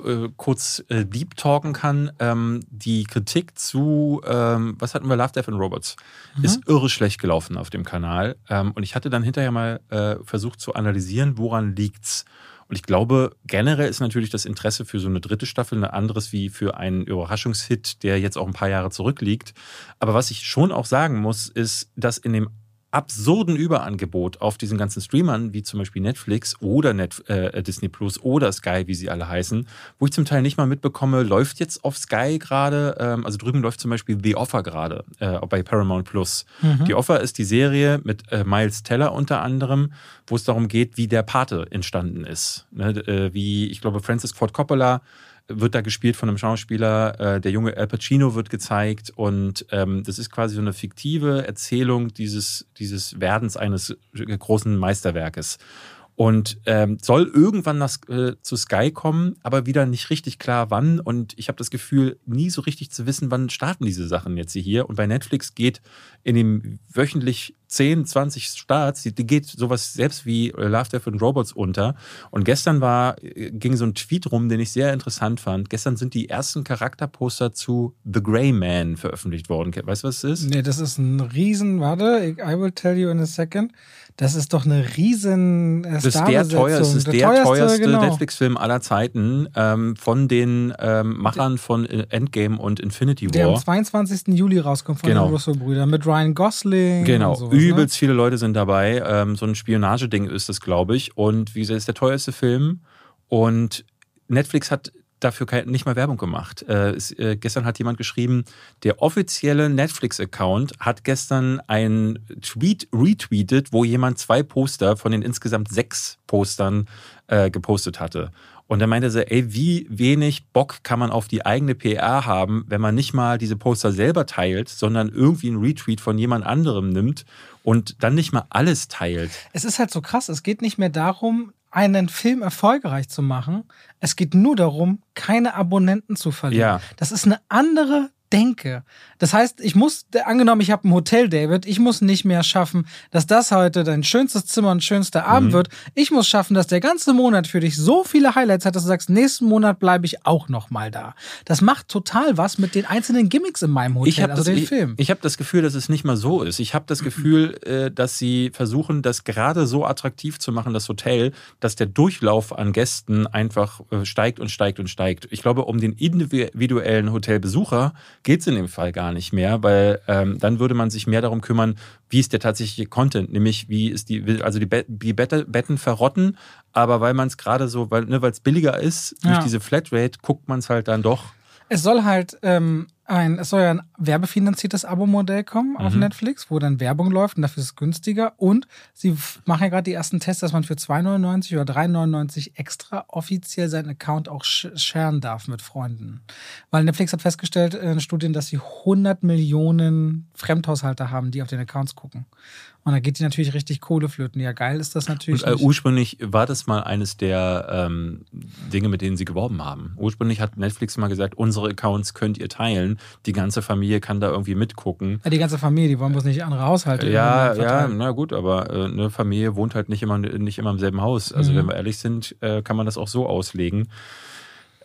äh, kurz äh, deep talken kann, ähm, die Kritik zu, ähm, was hatten wir, Love, Death and Robots, mhm. ist irre schlecht gelaufen auf dem Kanal. Ähm, und ich hatte dann hinterher mal äh, versucht zu analysieren, woran liegt's. Und ich glaube, generell ist natürlich das Interesse für so eine dritte Staffel ein anderes wie für einen Überraschungshit, der jetzt auch ein paar Jahre zurückliegt. Aber was ich schon auch sagen muss, ist, dass in dem absurden Überangebot auf diesen ganzen Streamern, wie zum Beispiel Netflix oder Net, äh, Disney Plus oder Sky, wie sie alle heißen, wo ich zum Teil nicht mal mitbekomme, läuft jetzt auf Sky gerade, ähm, also drüben läuft zum Beispiel The Offer gerade äh, bei Paramount Plus. Mhm. The Offer ist die Serie mit äh, Miles Teller unter anderem, wo es darum geht, wie der Pate entstanden ist. Ne? Äh, wie, ich glaube, Francis Ford Coppola wird da gespielt von einem Schauspieler. Äh, der junge Al Pacino wird gezeigt und ähm, das ist quasi so eine fiktive Erzählung dieses, dieses Werdens eines großen Meisterwerkes. Und ähm, soll irgendwann nach, äh, zu Sky kommen, aber wieder nicht richtig klar wann. Und ich habe das Gefühl, nie so richtig zu wissen, wann starten diese Sachen jetzt hier. Und bei Netflix geht in dem wöchentlich 10, 20 Starts, die, die geht sowas selbst wie Love, Death and Robots unter. Und gestern war, ging so ein Tweet rum, den ich sehr interessant fand. Gestern sind die ersten Charakterposter zu The Grey Man veröffentlicht worden. Weißt du, was es ist? Nee, das ist ein Riesen, warte, I will tell you in a second. Das ist doch eine riesen äh, Das ist der, teuer, ist der, der teuerste genau. Netflix-Film aller Zeiten ähm, von den ähm, Machern von äh, Endgame und Infinity War. Der am 22. Juli rauskommt von genau. den Russo-Brüdern mit Ryan Gosling. Genau, sowas, ne? Übelst ne? viele Leute sind dabei. Ähm, so ein Spionageding ist das, glaube ich. Und wie gesagt, ist der teuerste Film. Und Netflix hat dafür nicht mal Werbung gemacht. Äh, es, äh, gestern hat jemand geschrieben, der offizielle Netflix-Account hat gestern einen Tweet retweetet, wo jemand zwei Poster von den insgesamt sechs Postern äh, gepostet hatte. Und er meinte so, ey, wie wenig Bock kann man auf die eigene PR haben, wenn man nicht mal diese Poster selber teilt, sondern irgendwie einen Retweet von jemand anderem nimmt und dann nicht mal alles teilt. Es ist halt so krass, es geht nicht mehr darum, einen Film erfolgreich zu machen. Es geht nur darum, keine Abonnenten zu verlieren. Ja. Das ist eine andere denke. Das heißt, ich muss, angenommen, ich habe ein Hotel, David, ich muss nicht mehr schaffen, dass das heute dein schönstes Zimmer und schönster Abend mhm. wird. Ich muss schaffen, dass der ganze Monat für dich so viele Highlights hat, dass du sagst, nächsten Monat bleibe ich auch noch mal da. Das macht total was mit den einzelnen Gimmicks in meinem Hotel, ich also das, den ich, Film. Ich, habe das Gefühl, dass es nicht mal so ist. Ich habe das Gefühl, äh, dass sie versuchen, das gerade so attraktiv zu machen, das Hotel, dass der Durchlauf an Gästen einfach äh, steigt und steigt und steigt. Ich glaube, um den individuellen Hotelbesucher geht es in dem Fall gar nicht mehr, weil ähm, dann würde man sich mehr darum kümmern, wie ist der tatsächliche Content, nämlich wie ist die, also die, Be die Betten verrotten, aber weil man es gerade so, weil ne, es billiger ist, durch ja. diese Flatrate, guckt man es halt dann doch. Es soll halt ähm, ein, es soll ja ein werbefinanziertes Abo-Modell kommen auf mhm. Netflix, wo dann Werbung läuft und dafür ist es günstiger. Und sie machen ja gerade die ersten Tests, dass man für 2,99 oder 3,99 extra offiziell seinen Account auch sharen darf mit Freunden. Weil Netflix hat festgestellt in Studien, dass sie 100 Millionen Fremdhaushalte haben, die auf den Accounts gucken. Und da geht die natürlich richtig Kohle flöten. Ja, geil ist das natürlich. Und, äh, ursprünglich war das mal eines der ähm, Dinge, mit denen sie geworben haben. Ursprünglich hat Netflix mal gesagt, unsere Accounts könnt ihr teilen. Die ganze Familie kann da irgendwie mitgucken. Ja, die ganze Familie, die wollen bloß nicht andere Haushalte. Ja, ja, na gut, aber äh, eine Familie wohnt halt nicht immer, nicht immer im selben Haus. Also mhm. wenn wir ehrlich sind, äh, kann man das auch so auslegen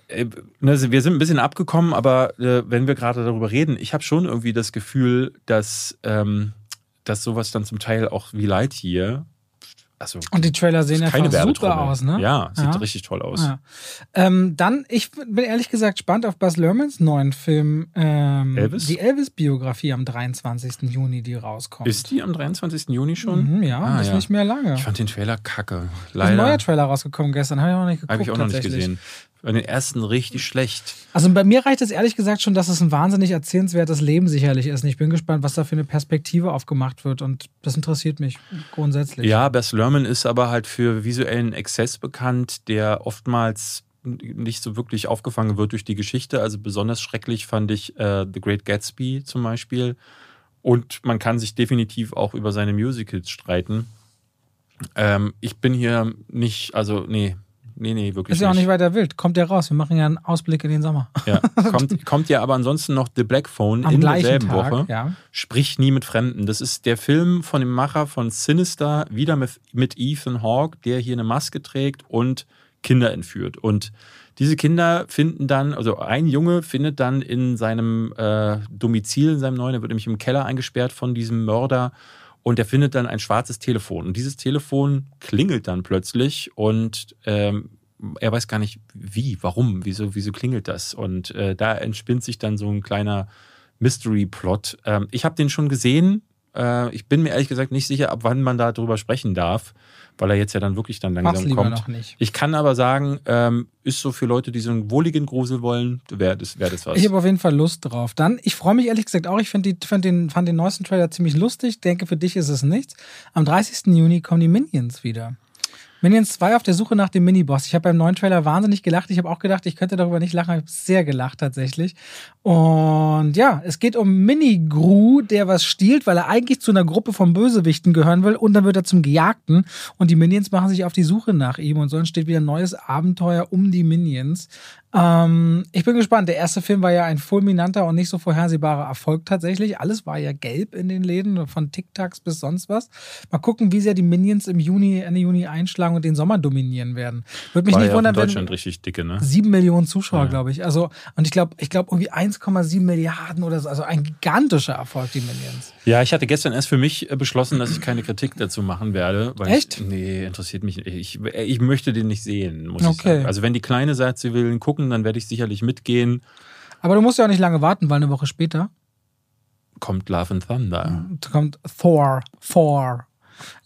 äh, ne, wir sind ein bisschen abgekommen, aber äh, wenn wir gerade darüber reden, ich habe schon irgendwie das Gefühl, dass ähm, dass sowas dann zum Teil auch wie Lightyear also, und die Trailer sehen einfach super aus, ne? Ja, sieht ja. richtig toll aus. Ja. Ähm, dann, ich bin ehrlich gesagt gespannt auf Buzz Lermans neuen Film, ähm, Elvis? die Elvis-Biografie am 23. Juni, die rauskommt. Ist die am 23. Juni schon? Mhm, ja, ah, ist ja. nicht mehr lange. Ich fand den Trailer kacke. Leider. Ist ein neuer Trailer rausgekommen gestern, habe ich auch noch nicht geguckt. Habe ich auch noch nicht gesehen. Bei den ersten richtig schlecht. Also bei mir reicht es ehrlich gesagt schon, dass es ein wahnsinnig erzählenswertes Leben sicherlich ist. Und ich bin gespannt, was da für eine Perspektive aufgemacht wird. Und das interessiert mich grundsätzlich. Ja, Bess Lerman ist aber halt für visuellen Exzess bekannt, der oftmals nicht so wirklich aufgefangen wird durch die Geschichte. Also besonders schrecklich fand ich äh, The Great Gatsby zum Beispiel. Und man kann sich definitiv auch über seine Musicals streiten. Ähm, ich bin hier nicht, also nee, nee, nee, wirklich. Ist ja auch nicht weiter wild. Kommt ja raus. Wir machen ja einen Ausblick in den Sommer. Ja, kommt, kommt ja aber ansonsten noch The Black Phone Am in derselben Tag, Woche. ja. Sprich nie mit Fremden. Das ist der Film von dem Macher von Sinister, wieder mit, mit Ethan Hawke, der hier eine Maske trägt und Kinder entführt. Und diese Kinder finden dann, also ein Junge findet dann in seinem äh, Domizil, in seinem neuen, er wird nämlich im Keller eingesperrt von diesem Mörder und er findet dann ein schwarzes Telefon. Und dieses Telefon klingelt dann plötzlich und ähm, er weiß gar nicht wie, warum, wieso, wieso klingelt das. Und äh, da entspinnt sich dann so ein kleiner Mystery-Plot. Ähm, ich habe den schon gesehen. Äh, ich bin mir ehrlich gesagt nicht sicher, ab wann man darüber sprechen darf, weil er jetzt ja dann wirklich dann Mach's langsam lieber kommt. noch nicht. Ich kann aber sagen, ähm, ist so für Leute, die so einen wohligen Grusel wollen, wäre das, wär das was. Ich habe auf jeden Fall Lust drauf. Dann, ich freue mich ehrlich gesagt auch. Ich find die, fand, den, fand den neuesten Trailer ziemlich lustig. Denke, für dich ist es nichts. Am 30. Juni kommen die Minions wieder. Minions 2 auf der Suche nach dem Miniboss. Ich habe beim neuen Trailer wahnsinnig gelacht. Ich habe auch gedacht, ich könnte darüber nicht lachen. Ich habe sehr gelacht tatsächlich. Und ja, es geht um Mini-Gru, der was stiehlt, weil er eigentlich zu einer Gruppe von Bösewichten gehören will. Und dann wird er zum Gejagten. Und die Minions machen sich auf die Suche nach ihm. Und so entsteht wieder ein neues Abenteuer um die Minions. Ähm, ich bin gespannt. Der erste Film war ja ein fulminanter und nicht so vorhersehbarer Erfolg tatsächlich. Alles war ja gelb in den Läden, von TikToks bis sonst was. Mal gucken, wie sehr die Minions im Juni, Ende Juni einschlagen und den Sommer dominieren werden. Würde mich War nicht ja auch in wundern, Deutschland wenn richtig dicke, ne? sieben Millionen Zuschauer, Ja. glaube ich. Also, und ich glaube, ich glaube irgendwie 1,7 Milliarden oder so. Also ein gigantischer Erfolg, die Minions. Ja, ich hatte gestern erst für mich äh, beschlossen, dass ich keine Kritik dazu machen werde. Echt? Ich, nee, interessiert mich nicht. Ich, ich möchte den nicht sehen, muss ich Okay. sagen. Also wenn die Kleine sagt, sie will ihn gucken, dann werde ich sicherlich mitgehen. Aber du musst ja auch nicht lange warten, weil eine Woche später Kommt Love and Thunder. kommt Thor. Thor.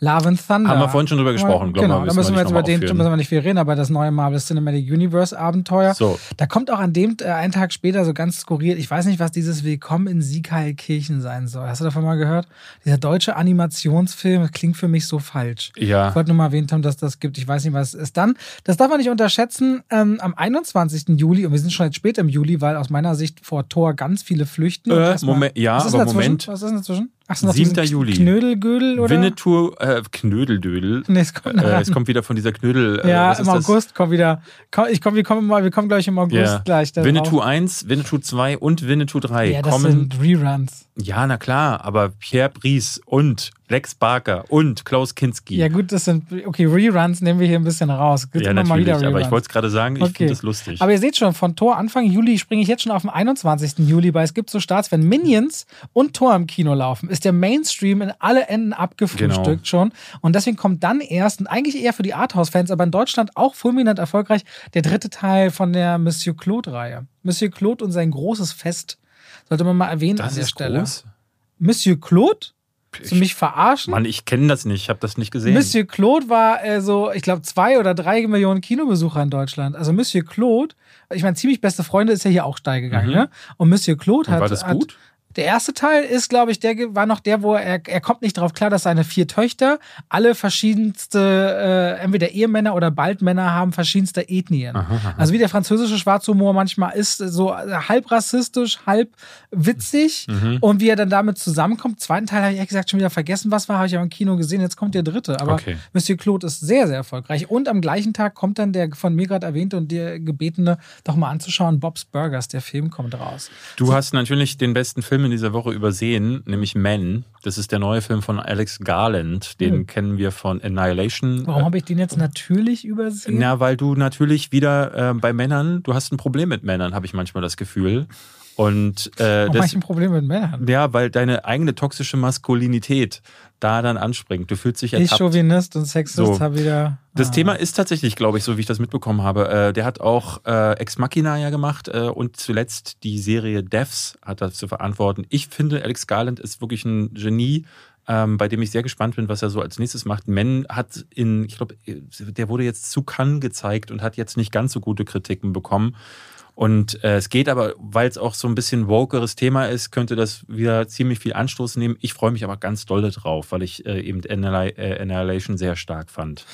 Love and Thunder. Haben wir vorhin schon drüber gesprochen, glaube Genau, ich. da müssen wir jetzt über den, da müssen wir nicht viel reden, aber das neue Marvel Cinematic Universe Abenteuer. So, Da kommt auch an dem, äh, einen Tag später so ganz skurril, ich weiß nicht, was dieses Willkommen in Siegheilkirchen sein soll. Hast du davon mal gehört? Dieser deutsche Animationsfilm, klingt für mich so falsch. ja. Ich wollte nur mal erwähnt haben, dass das gibt. Ich weiß nicht, was es ist. Dann, das darf man nicht unterschätzen, ähm, am 21. Juli, und wir sind schon jetzt spät im Juli, weil aus meiner Sicht vor Tor ganz viele flüchten. Äh, Moment, ja, was ist aber dazwischen? Moment. Was ist denn dazwischen? Ach, sind noch 7. diesen Juli. Knödelgödel oder? Winnetou, äh, Knödeldödel. Nee, es kommt, Äh, es kommt wieder von dieser Knödel. Äh, ja, im das? August kommt wieder. Komm, ich komm, wir kommen mal, wir kommen gleich im August Ja. gleich. Winnetou drauf. 1, Winnetou 2 und Winnetou 3 Ja, das kommen. sind Reruns. Ja, na klar, aber Pierre Brice und Lex Barker und Klaus Kinski. Ja, gut, das sind. Okay, Reruns nehmen wir hier ein bisschen raus. Gibt Ja, natürlich, wieder aber ich Reruns. wollte es gerade sagen, ich Okay. finde das lustig. Aber ihr seht schon, von Tor Anfang Juli springe ich jetzt schon auf den 21. Juli, weil es gibt so Starts, wenn Minions und Tor im Kino laufen, ist der Mainstream in alle Enden abgefrühstückt Genau. schon. Und deswegen kommt dann erst, und eigentlich eher für die Arthouse-Fans, aber in Deutschland auch fulminant erfolgreich, der dritte Teil von der Monsieur Claude-Reihe. Monsieur Claude und sein großes Fest. Sollte man mal erwähnen das an der Stelle. groß. Monsieur Claude? Willst du mich verarschen? Mann, ich kenne das nicht, ich habe das nicht gesehen. Monsieur Claude war äh, so, ich glaube, zwei oder drei Millionen Kinobesucher in Deutschland. Also Monsieur Claude, ich meine, ziemlich beste Freunde ist ja hier auch steil gegangen, Mhm. ne? Und Monsieur Claude Und hat. war das gut? Hat, der erste Teil ist, glaube ich, der war noch der, wo er, er kommt nicht drauf klar, dass seine vier Töchter alle verschiedenste, äh, entweder Ehemänner oder Baldmänner haben verschiedenste Ethnien. Aha, aha. Also wie der französische Schwarzhumor manchmal ist, so halb rassistisch, halb witzig. Mhm. Und wie er dann damit zusammenkommt. Zweiten Teil habe ich ehrlich gesagt schon wieder vergessen, was war, habe ich auch im Kino gesehen. Jetzt kommt der dritte. Aber Okay. Monsieur Claude ist sehr, sehr erfolgreich. Und am gleichen Tag kommt dann der von mir gerade erwähnte und der gebetene, doch mal anzuschauen, Bob's Burgers. Der Film kommt raus. Du hast natürlich den besten Film in dieser Woche übersehen, nämlich Men. Das ist der neue Film von Alex Garland. Den Hm. kennen wir von Annihilation. Warum habe ich den jetzt natürlich übersehen? Na, weil du natürlich wieder äh, bei Männern, du hast ein Problem mit Männern, habe ich manchmal das Gefühl. Und äh, habe das, ich ein Problem mit Männern? ja, weil deine eigene toxische Maskulinität da dann anspringt. Du fühlst dich Ich, ertappt. Chauvinist und Sexist, So. habe wieder. Das Ah. Thema ist tatsächlich, glaube ich, so wie ich das mitbekommen habe. Äh, der hat auch äh, Ex Machina ja gemacht äh, und zuletzt die Serie Devs hat das zu verantworten. Ich finde, Alex Garland ist wirklich ein Genie. ähm, bei dem ich sehr gespannt bin, was er so als nächstes macht. Men hat in, ich glaube, der wurde jetzt zu Cannes gezeigt und hat jetzt nicht ganz so gute Kritiken bekommen. Und äh, es geht aber, weil es auch so ein bisschen wokeres Thema ist, könnte das wieder ziemlich viel Anstoß nehmen. Ich freue mich aber ganz doll drauf, weil ich äh, eben äh, Annihilation sehr stark fand.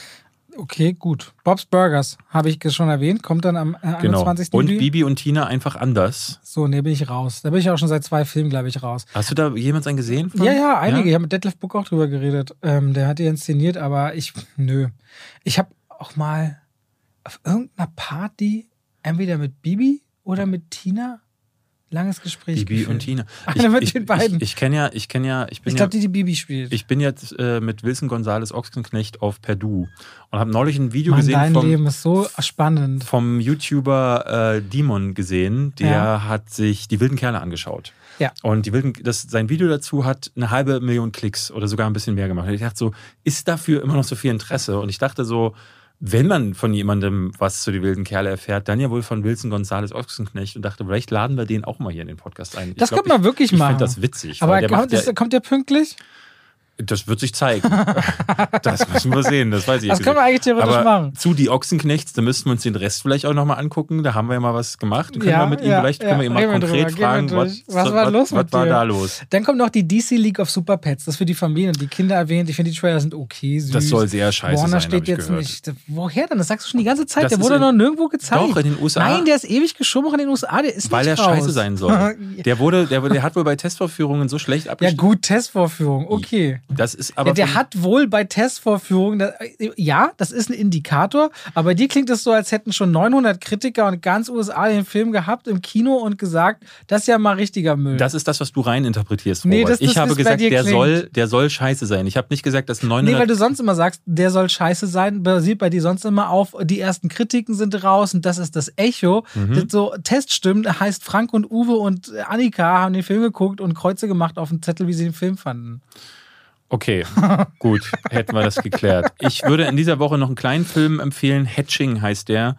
Okay, gut. Bob's Burgers, habe ich schon erwähnt, kommt dann am äh, 21. Genau. Und Juli. Bibi und Tina einfach anders. So, ne, bin ich raus. Da bin ich auch schon seit zwei Filmen, glaube ich, raus. Hast du da jemals einen gesehen? Von? Ja, ja, einige. Ja? Ich habe mit Detlef Book auch drüber geredet. Ähm, der hat die inszeniert, aber ich, nö. Ich habe auch mal auf irgendeiner Party entweder mit Bibi oder mit Tina langes Gespräch. Bibi geführt. und Tina. Einer mit den beiden. Ich, ich kenne ja, ich kenne ja, ich bin Ich glaube, ja, die die Bibi spielt. Ich bin jetzt äh, mit Wilson Gonzales Ochsenknecht auf Perdu und habe neulich ein Video Mann, gesehen dein vom, Leben ist so spannend. vom YouTuber äh, Demon gesehen, der Ja. hat sich die wilden Kerle angeschaut. Ja. Und die wilden, das, sein Video dazu hat eine halbe Million Klicks oder sogar ein bisschen mehr gemacht. Und ich dachte so, ist dafür immer noch so viel Interesse? Und ich dachte so, wenn man von jemandem was zu die wilden Kerle erfährt, dann ja wohl von Wilson Gonzales Ochsenknecht und dachte, vielleicht laden wir den auch mal hier in den Podcast ein. Ich Das glaub, könnte man ich, wirklich ich machen. finde das witzig. aber der kommt, ja, ist, kommt der pünktlich? Das wird sich zeigen. das müssen wir sehen, das weiß ich Das können wir eigentlich theoretisch aber machen. Zu die Ochsenknechts, da müssten wir uns den Rest vielleicht auch nochmal angucken. Da haben wir ja mal was gemacht. Können Ja, wir mit ihm, ja, vielleicht ja. können wir ihn mal konkret drüber, fragen, was, Was war los was mit war da los? Dann kommt noch die DC League of Super Pets. Das für die Familie und die Kinder erwähnt. Ich finde, die Trailer sind okay, süß. Das soll sehr scheiße Warner sein, steht jetzt gehört. nicht. Woher denn? Das sagst du schon die ganze Zeit. Das der wurde noch nirgendwo gezeigt. Doch, in den USA. Nein, der ist ewig geschoben auch in den USA. Der ist Weil er nicht raus. scheiße sein soll. Der, wurde, der, der hat wohl bei Testvorführungen so schlecht ja, abgeschnitten. gut, Testvorführung. Okay. Das ist aber. Ja, der hat wohl bei Testvorführungen, da- ja, das ist ein Indikator, aber dir klingt es so, als hätten schon 900 Kritiker und ganz USA den Film gehabt im Kino und gesagt, das ist ja mal richtiger Müll. das ist das, was du reininterpretierst. Nee, das- das ich habe gesagt, der klingt. soll, der soll scheiße sein. Ich habe nicht gesagt, dass 900. Nee, weil du sonst immer sagst, der soll scheiße sein, basiert bei dir sonst immer auf, die ersten Kritiken sind raus und das ist das Echo. Mhm. Das so Teststimmen heißt, Frank und Uwe und Annika haben den Film geguckt und Kreuze gemacht auf dem Zettel, wie sie den Film fanden. Okay, gut, hätten wir das geklärt. Ich würde in dieser Woche noch einen kleinen Film empfehlen. Hatching heißt der.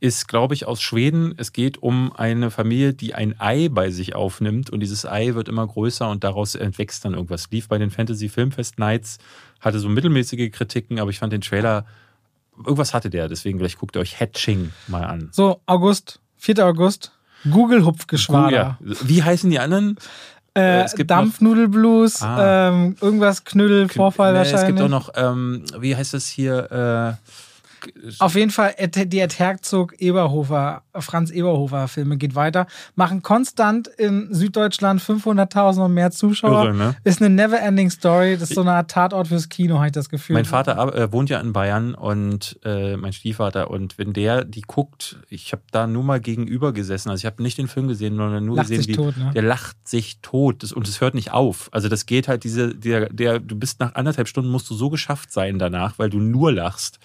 Ist, glaube ich, aus Schweden. Es geht um eine Familie, die ein Ei bei sich aufnimmt und dieses Ei wird immer größer und daraus entwächst dann irgendwas. Lief bei den Fantasy Filmfest Nights, hatte so mittelmäßige Kritiken, aber ich fand den Trailer, irgendwas hatte der, deswegen vielleicht guckt ihr euch Hatching mal an. So, August, 4. August, Google-Hupfgeschwader. Ja. Wie heißen die anderen? Äh, es gibt Dampfnudelblues, Ah. ähm, irgendwas Knüddel, Vorfall Nee, wahrscheinlich. Es gibt auch noch, ähm, wie heißt das hier? Äh, Auf jeden Fall, die Ed Herzog Eberhofer, Franz Eberhofer Filme geht weiter, machen konstant in Süddeutschland 500.000 und mehr Zuschauer. Irre, ne? Ist eine never-ending Story. Das ist so eine Art Tatort fürs Kino, habe ich das Gefühl. Mein Vater äh, wohnt ja in Bayern und äh, mein Stiefvater und wenn der die guckt, ich habe da nur mal gegenüber gesessen, also ich habe nicht den Film gesehen, sondern nur Lacht gesehen, wie tot, ne? der lacht sich tot das, und es hört nicht auf. Also das geht halt diese, der, der, du bist nach anderthalb Stunden musst du so geschafft sein danach, weil du nur lachst.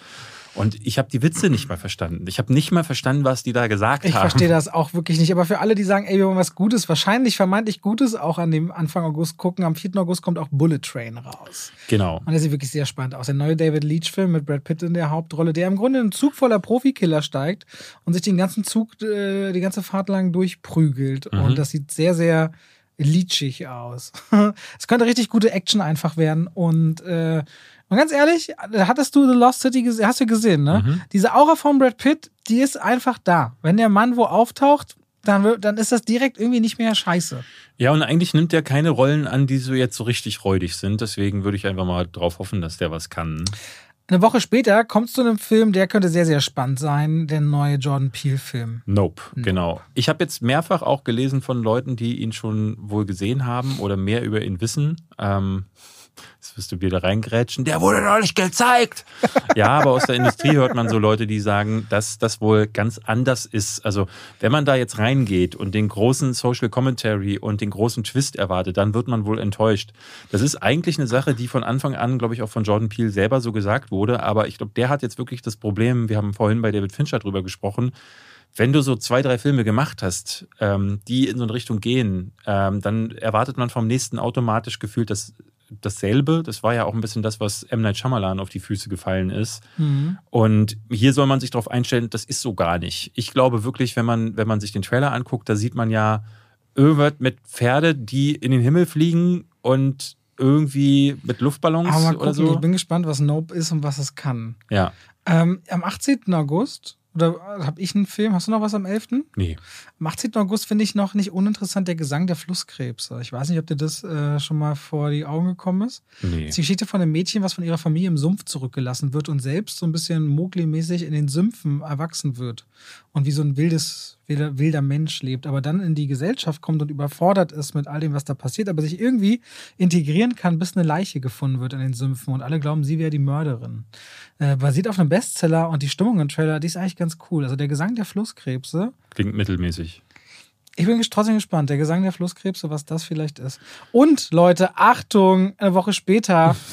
Und ich habe die Witze nicht mal verstanden. Ich habe nicht mal verstanden, was die da gesagt Ich haben. verstehe das auch wirklich nicht. Aber für alle, die sagen, ey, wir wollen was Gutes, wahrscheinlich vermeintlich Gutes auch an dem Anfang August gucken. Am 4. August kommt auch Bullet Train raus. Genau. Und der sieht wirklich sehr spannend aus. Der neue David Leach-Film mit Brad Pitt in der Hauptrolle, der im Grunde in einen Zug voller Profikiller steigt und sich den ganzen Zug, äh, die ganze Fahrt lang durchprügelt. Mhm. Und das sieht sehr, sehr leachig aus. Es könnte richtig gute Action einfach werden. Und, äh, und ganz ehrlich, hattest du The Lost City gesehen? Hast du gesehen, ne? Mhm. Diese Aura von Brad Pitt, die ist einfach da. Wenn der Mann wo auftaucht, dann, dann ist das direkt irgendwie nicht mehr scheiße. Ja, und eigentlich nimmt er keine Rollen an, die so jetzt so richtig räudig sind. Deswegen würde ich einfach mal drauf hoffen, dass der was kann. Eine Woche später kommst du zu einem Film, der könnte sehr, sehr spannend sein, der neue Jordan Peele-Film. Nope, genau. Ich habe jetzt mehrfach auch gelesen von Leuten, die ihn schon wohl gesehen haben oder mehr über ihn wissen. Ähm, wirst du wieder reingrätschen. Der wurde noch nicht gezeigt. ja, aber aus der Industrie hört man so Leute, die sagen, dass das wohl ganz anders ist. Also, wenn man da jetzt reingeht und den großen Social Commentary und den großen Twist erwartet, dann wird man wohl enttäuscht. Das ist eigentlich eine Sache, die von Anfang an, glaube ich, auch von Jordan Peele selber so gesagt wurde. Aber ich glaube, der hat jetzt wirklich das Problem, wir haben vorhin bei David Fincher drüber gesprochen, wenn du so zwei, drei Filme gemacht hast, ähm, die in so eine Richtung gehen, ähm, dann erwartet man vom nächsten automatisch gefühlt das, dasselbe. Das war ja auch ein bisschen das, was M. Night Shyamalan auf die Füße gefallen ist. Mhm. Und hier soll man sich darauf einstellen, das ist so gar nicht. Ich glaube wirklich, wenn man, wenn man sich den Trailer anguckt, da sieht man ja irgendwas mit Pferde, die in den Himmel fliegen und irgendwie mit Luftballons Aber mal oder gucken, so. ich bin gespannt, was Nope ist und was es kann. Ja. Ähm, am 18. August, oder habe ich einen Film? Hast du noch was am 11.? Nee. Am 18. August finde ich noch nicht uninteressant der Gesang der Flusskrebse. Ich weiß nicht, ob dir das äh, schon mal vor die Augen gekommen ist. Nee. Das ist die Geschichte von einem Mädchen, was von ihrer Familie im Sumpf zurückgelassen wird und selbst so ein bisschen Mowgli-mäßig in den Sümpfen erwachsen wird und wie so ein wildes, wilder, wilder Mensch lebt, aber dann in die Gesellschaft kommt und überfordert ist mit all dem, was da passiert, aber sich irgendwie integrieren kann, bis eine Leiche gefunden wird in den Sümpfen und alle glauben, sie wäre die Mörderin. Äh, basiert auf einem Bestseller und die Stimmung im Trailer, die ist eigentlich ganz cool. Also der Gesang der Flusskrebse, Klingt mittelmäßig. ich bin trotzdem gespannt, der Gesang der Flusskrebse, was das vielleicht ist. Und Leute, Achtung, eine Woche später,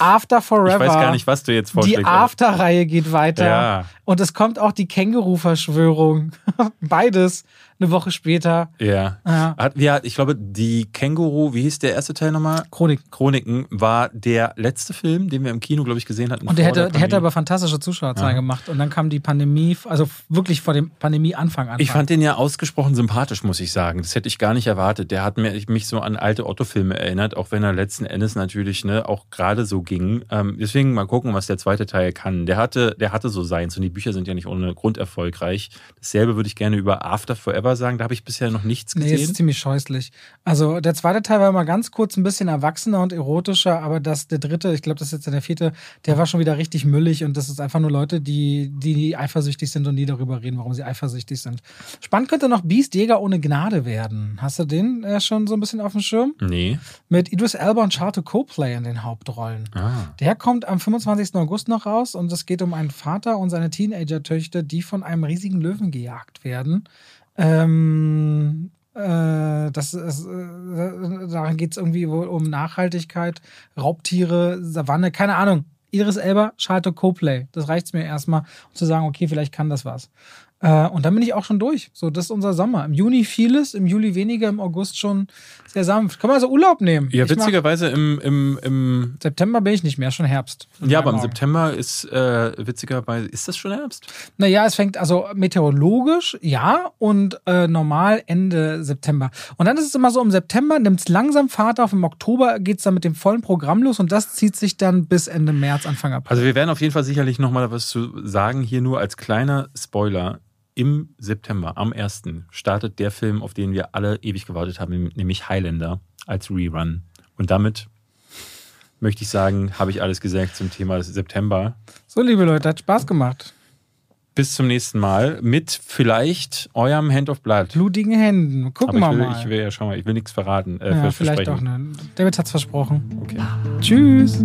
After Forever. Ich weiß gar nicht, was du jetzt vorschlägst. Die After-Reihe geht weiter. Ja. Und es kommt auch die Känguru-Verschwörung. Beides eine Woche später. Ja. Ja. Hat, hat, ich glaube, die Känguru, wie hieß der erste Teil nochmal? Chronik. Chroniken war der letzte Film, den wir im Kino, glaube ich, gesehen hatten. Und der hätte, der hätte Pandemie. aber fantastische Zuschauerzahlen Ja. gemacht. Und dann kam die Pandemie, also wirklich vor dem Pandemie-Anfang an. Ich fand den ja ausgesprochen sympathisch, muss ich sagen. Das hätte ich gar nicht erwartet. Der hat mir, mich so an alte Otto-Filme erinnert, auch wenn er letzten Endes natürlich ne, auch gerade so ging. Ähm, deswegen mal gucken, was der zweite Teil kann. Der hatte, der hatte so seins und die Bücher sind ja nicht ohne Grund erfolgreich. Dasselbe würde ich gerne über After Forever sagen. Da habe ich bisher noch nichts Nee, gesehen. ist ziemlich scheußlich. Also der zweite Teil war mal ganz kurz ein bisschen erwachsener und erotischer, aber das, der dritte, ich glaube, das ist jetzt der vierte, der war schon wieder richtig müllig und das ist einfach nur Leute, die, die eifersüchtig sind und nie darüber reden, warum sie eifersüchtig sind. Spannend könnte noch Beast Jäger ohne Gnade werden. Hast du den äh, schon so ein bisschen auf dem Schirm? nee. Mit Idris Elba und Charlotte Copley in den Hauptrollen. Ah. Der kommt am 25. August noch raus und es geht um einen Vater und seine Teenager-Töchter, die von einem riesigen Löwen gejagt werden. Ähm, äh, das ist, äh, daran geht es irgendwie wohl um Nachhaltigkeit, Raubtiere, Savanne, keine Ahnung. Idris Elba, Charlotte Copley. Das reicht mir erstmal, um zu sagen, okay, vielleicht kann das was. Äh, und dann bin ich auch schon durch. So, das ist unser Sommer. Im Juni vieles, im Juli weniger, im August schon sehr sanft. Kann man also Urlaub nehmen. Ja, Ich witzigerweise im, im, im September bin ich nicht mehr, schon Herbst. Ja, aber im Augen. September ist äh, witzigerweise, ist das schon Herbst? Naja, es fängt also meteorologisch, ja, und äh, normal Ende September. Und dann ist es immer so, im September nimmt es langsam Fahrt auf, im Oktober geht es dann mit dem vollen Programm los und das zieht sich dann bis Ende März, Anfang April. Also wir werden auf jeden Fall sicherlich nochmal was zu sagen. Hier nur als kleiner Spoiler. Im September, am 1. startet der Film, auf den wir alle ewig gewartet haben, nämlich Highlander als Rerun. Und damit möchte ich sagen, habe ich alles gesagt zum Thema September. So, liebe Leute, hat Spaß gemacht. Bis zum nächsten Mal mit vielleicht eurem Hand of Blood. Blutigen Händen. Gucken wir will, mal. ich will ja schon mal, ich will nichts verraten. Äh, ja, vielleicht doch ne. David hat's versprochen. Okay. Tschüss.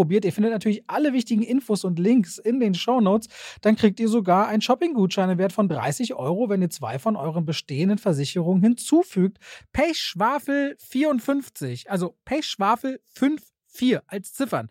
ausprobiert, ihr findet natürlich alle wichtigen Infos und Links in den Show Notes, dann kriegt ihr sogar einen Shopping-Gutschein im Wert von 30 Euro, wenn ihr zwei von euren bestehenden Versicherungen hinzufügt. Pechschwafel 54, also Pechschwafel 54 als Ziffern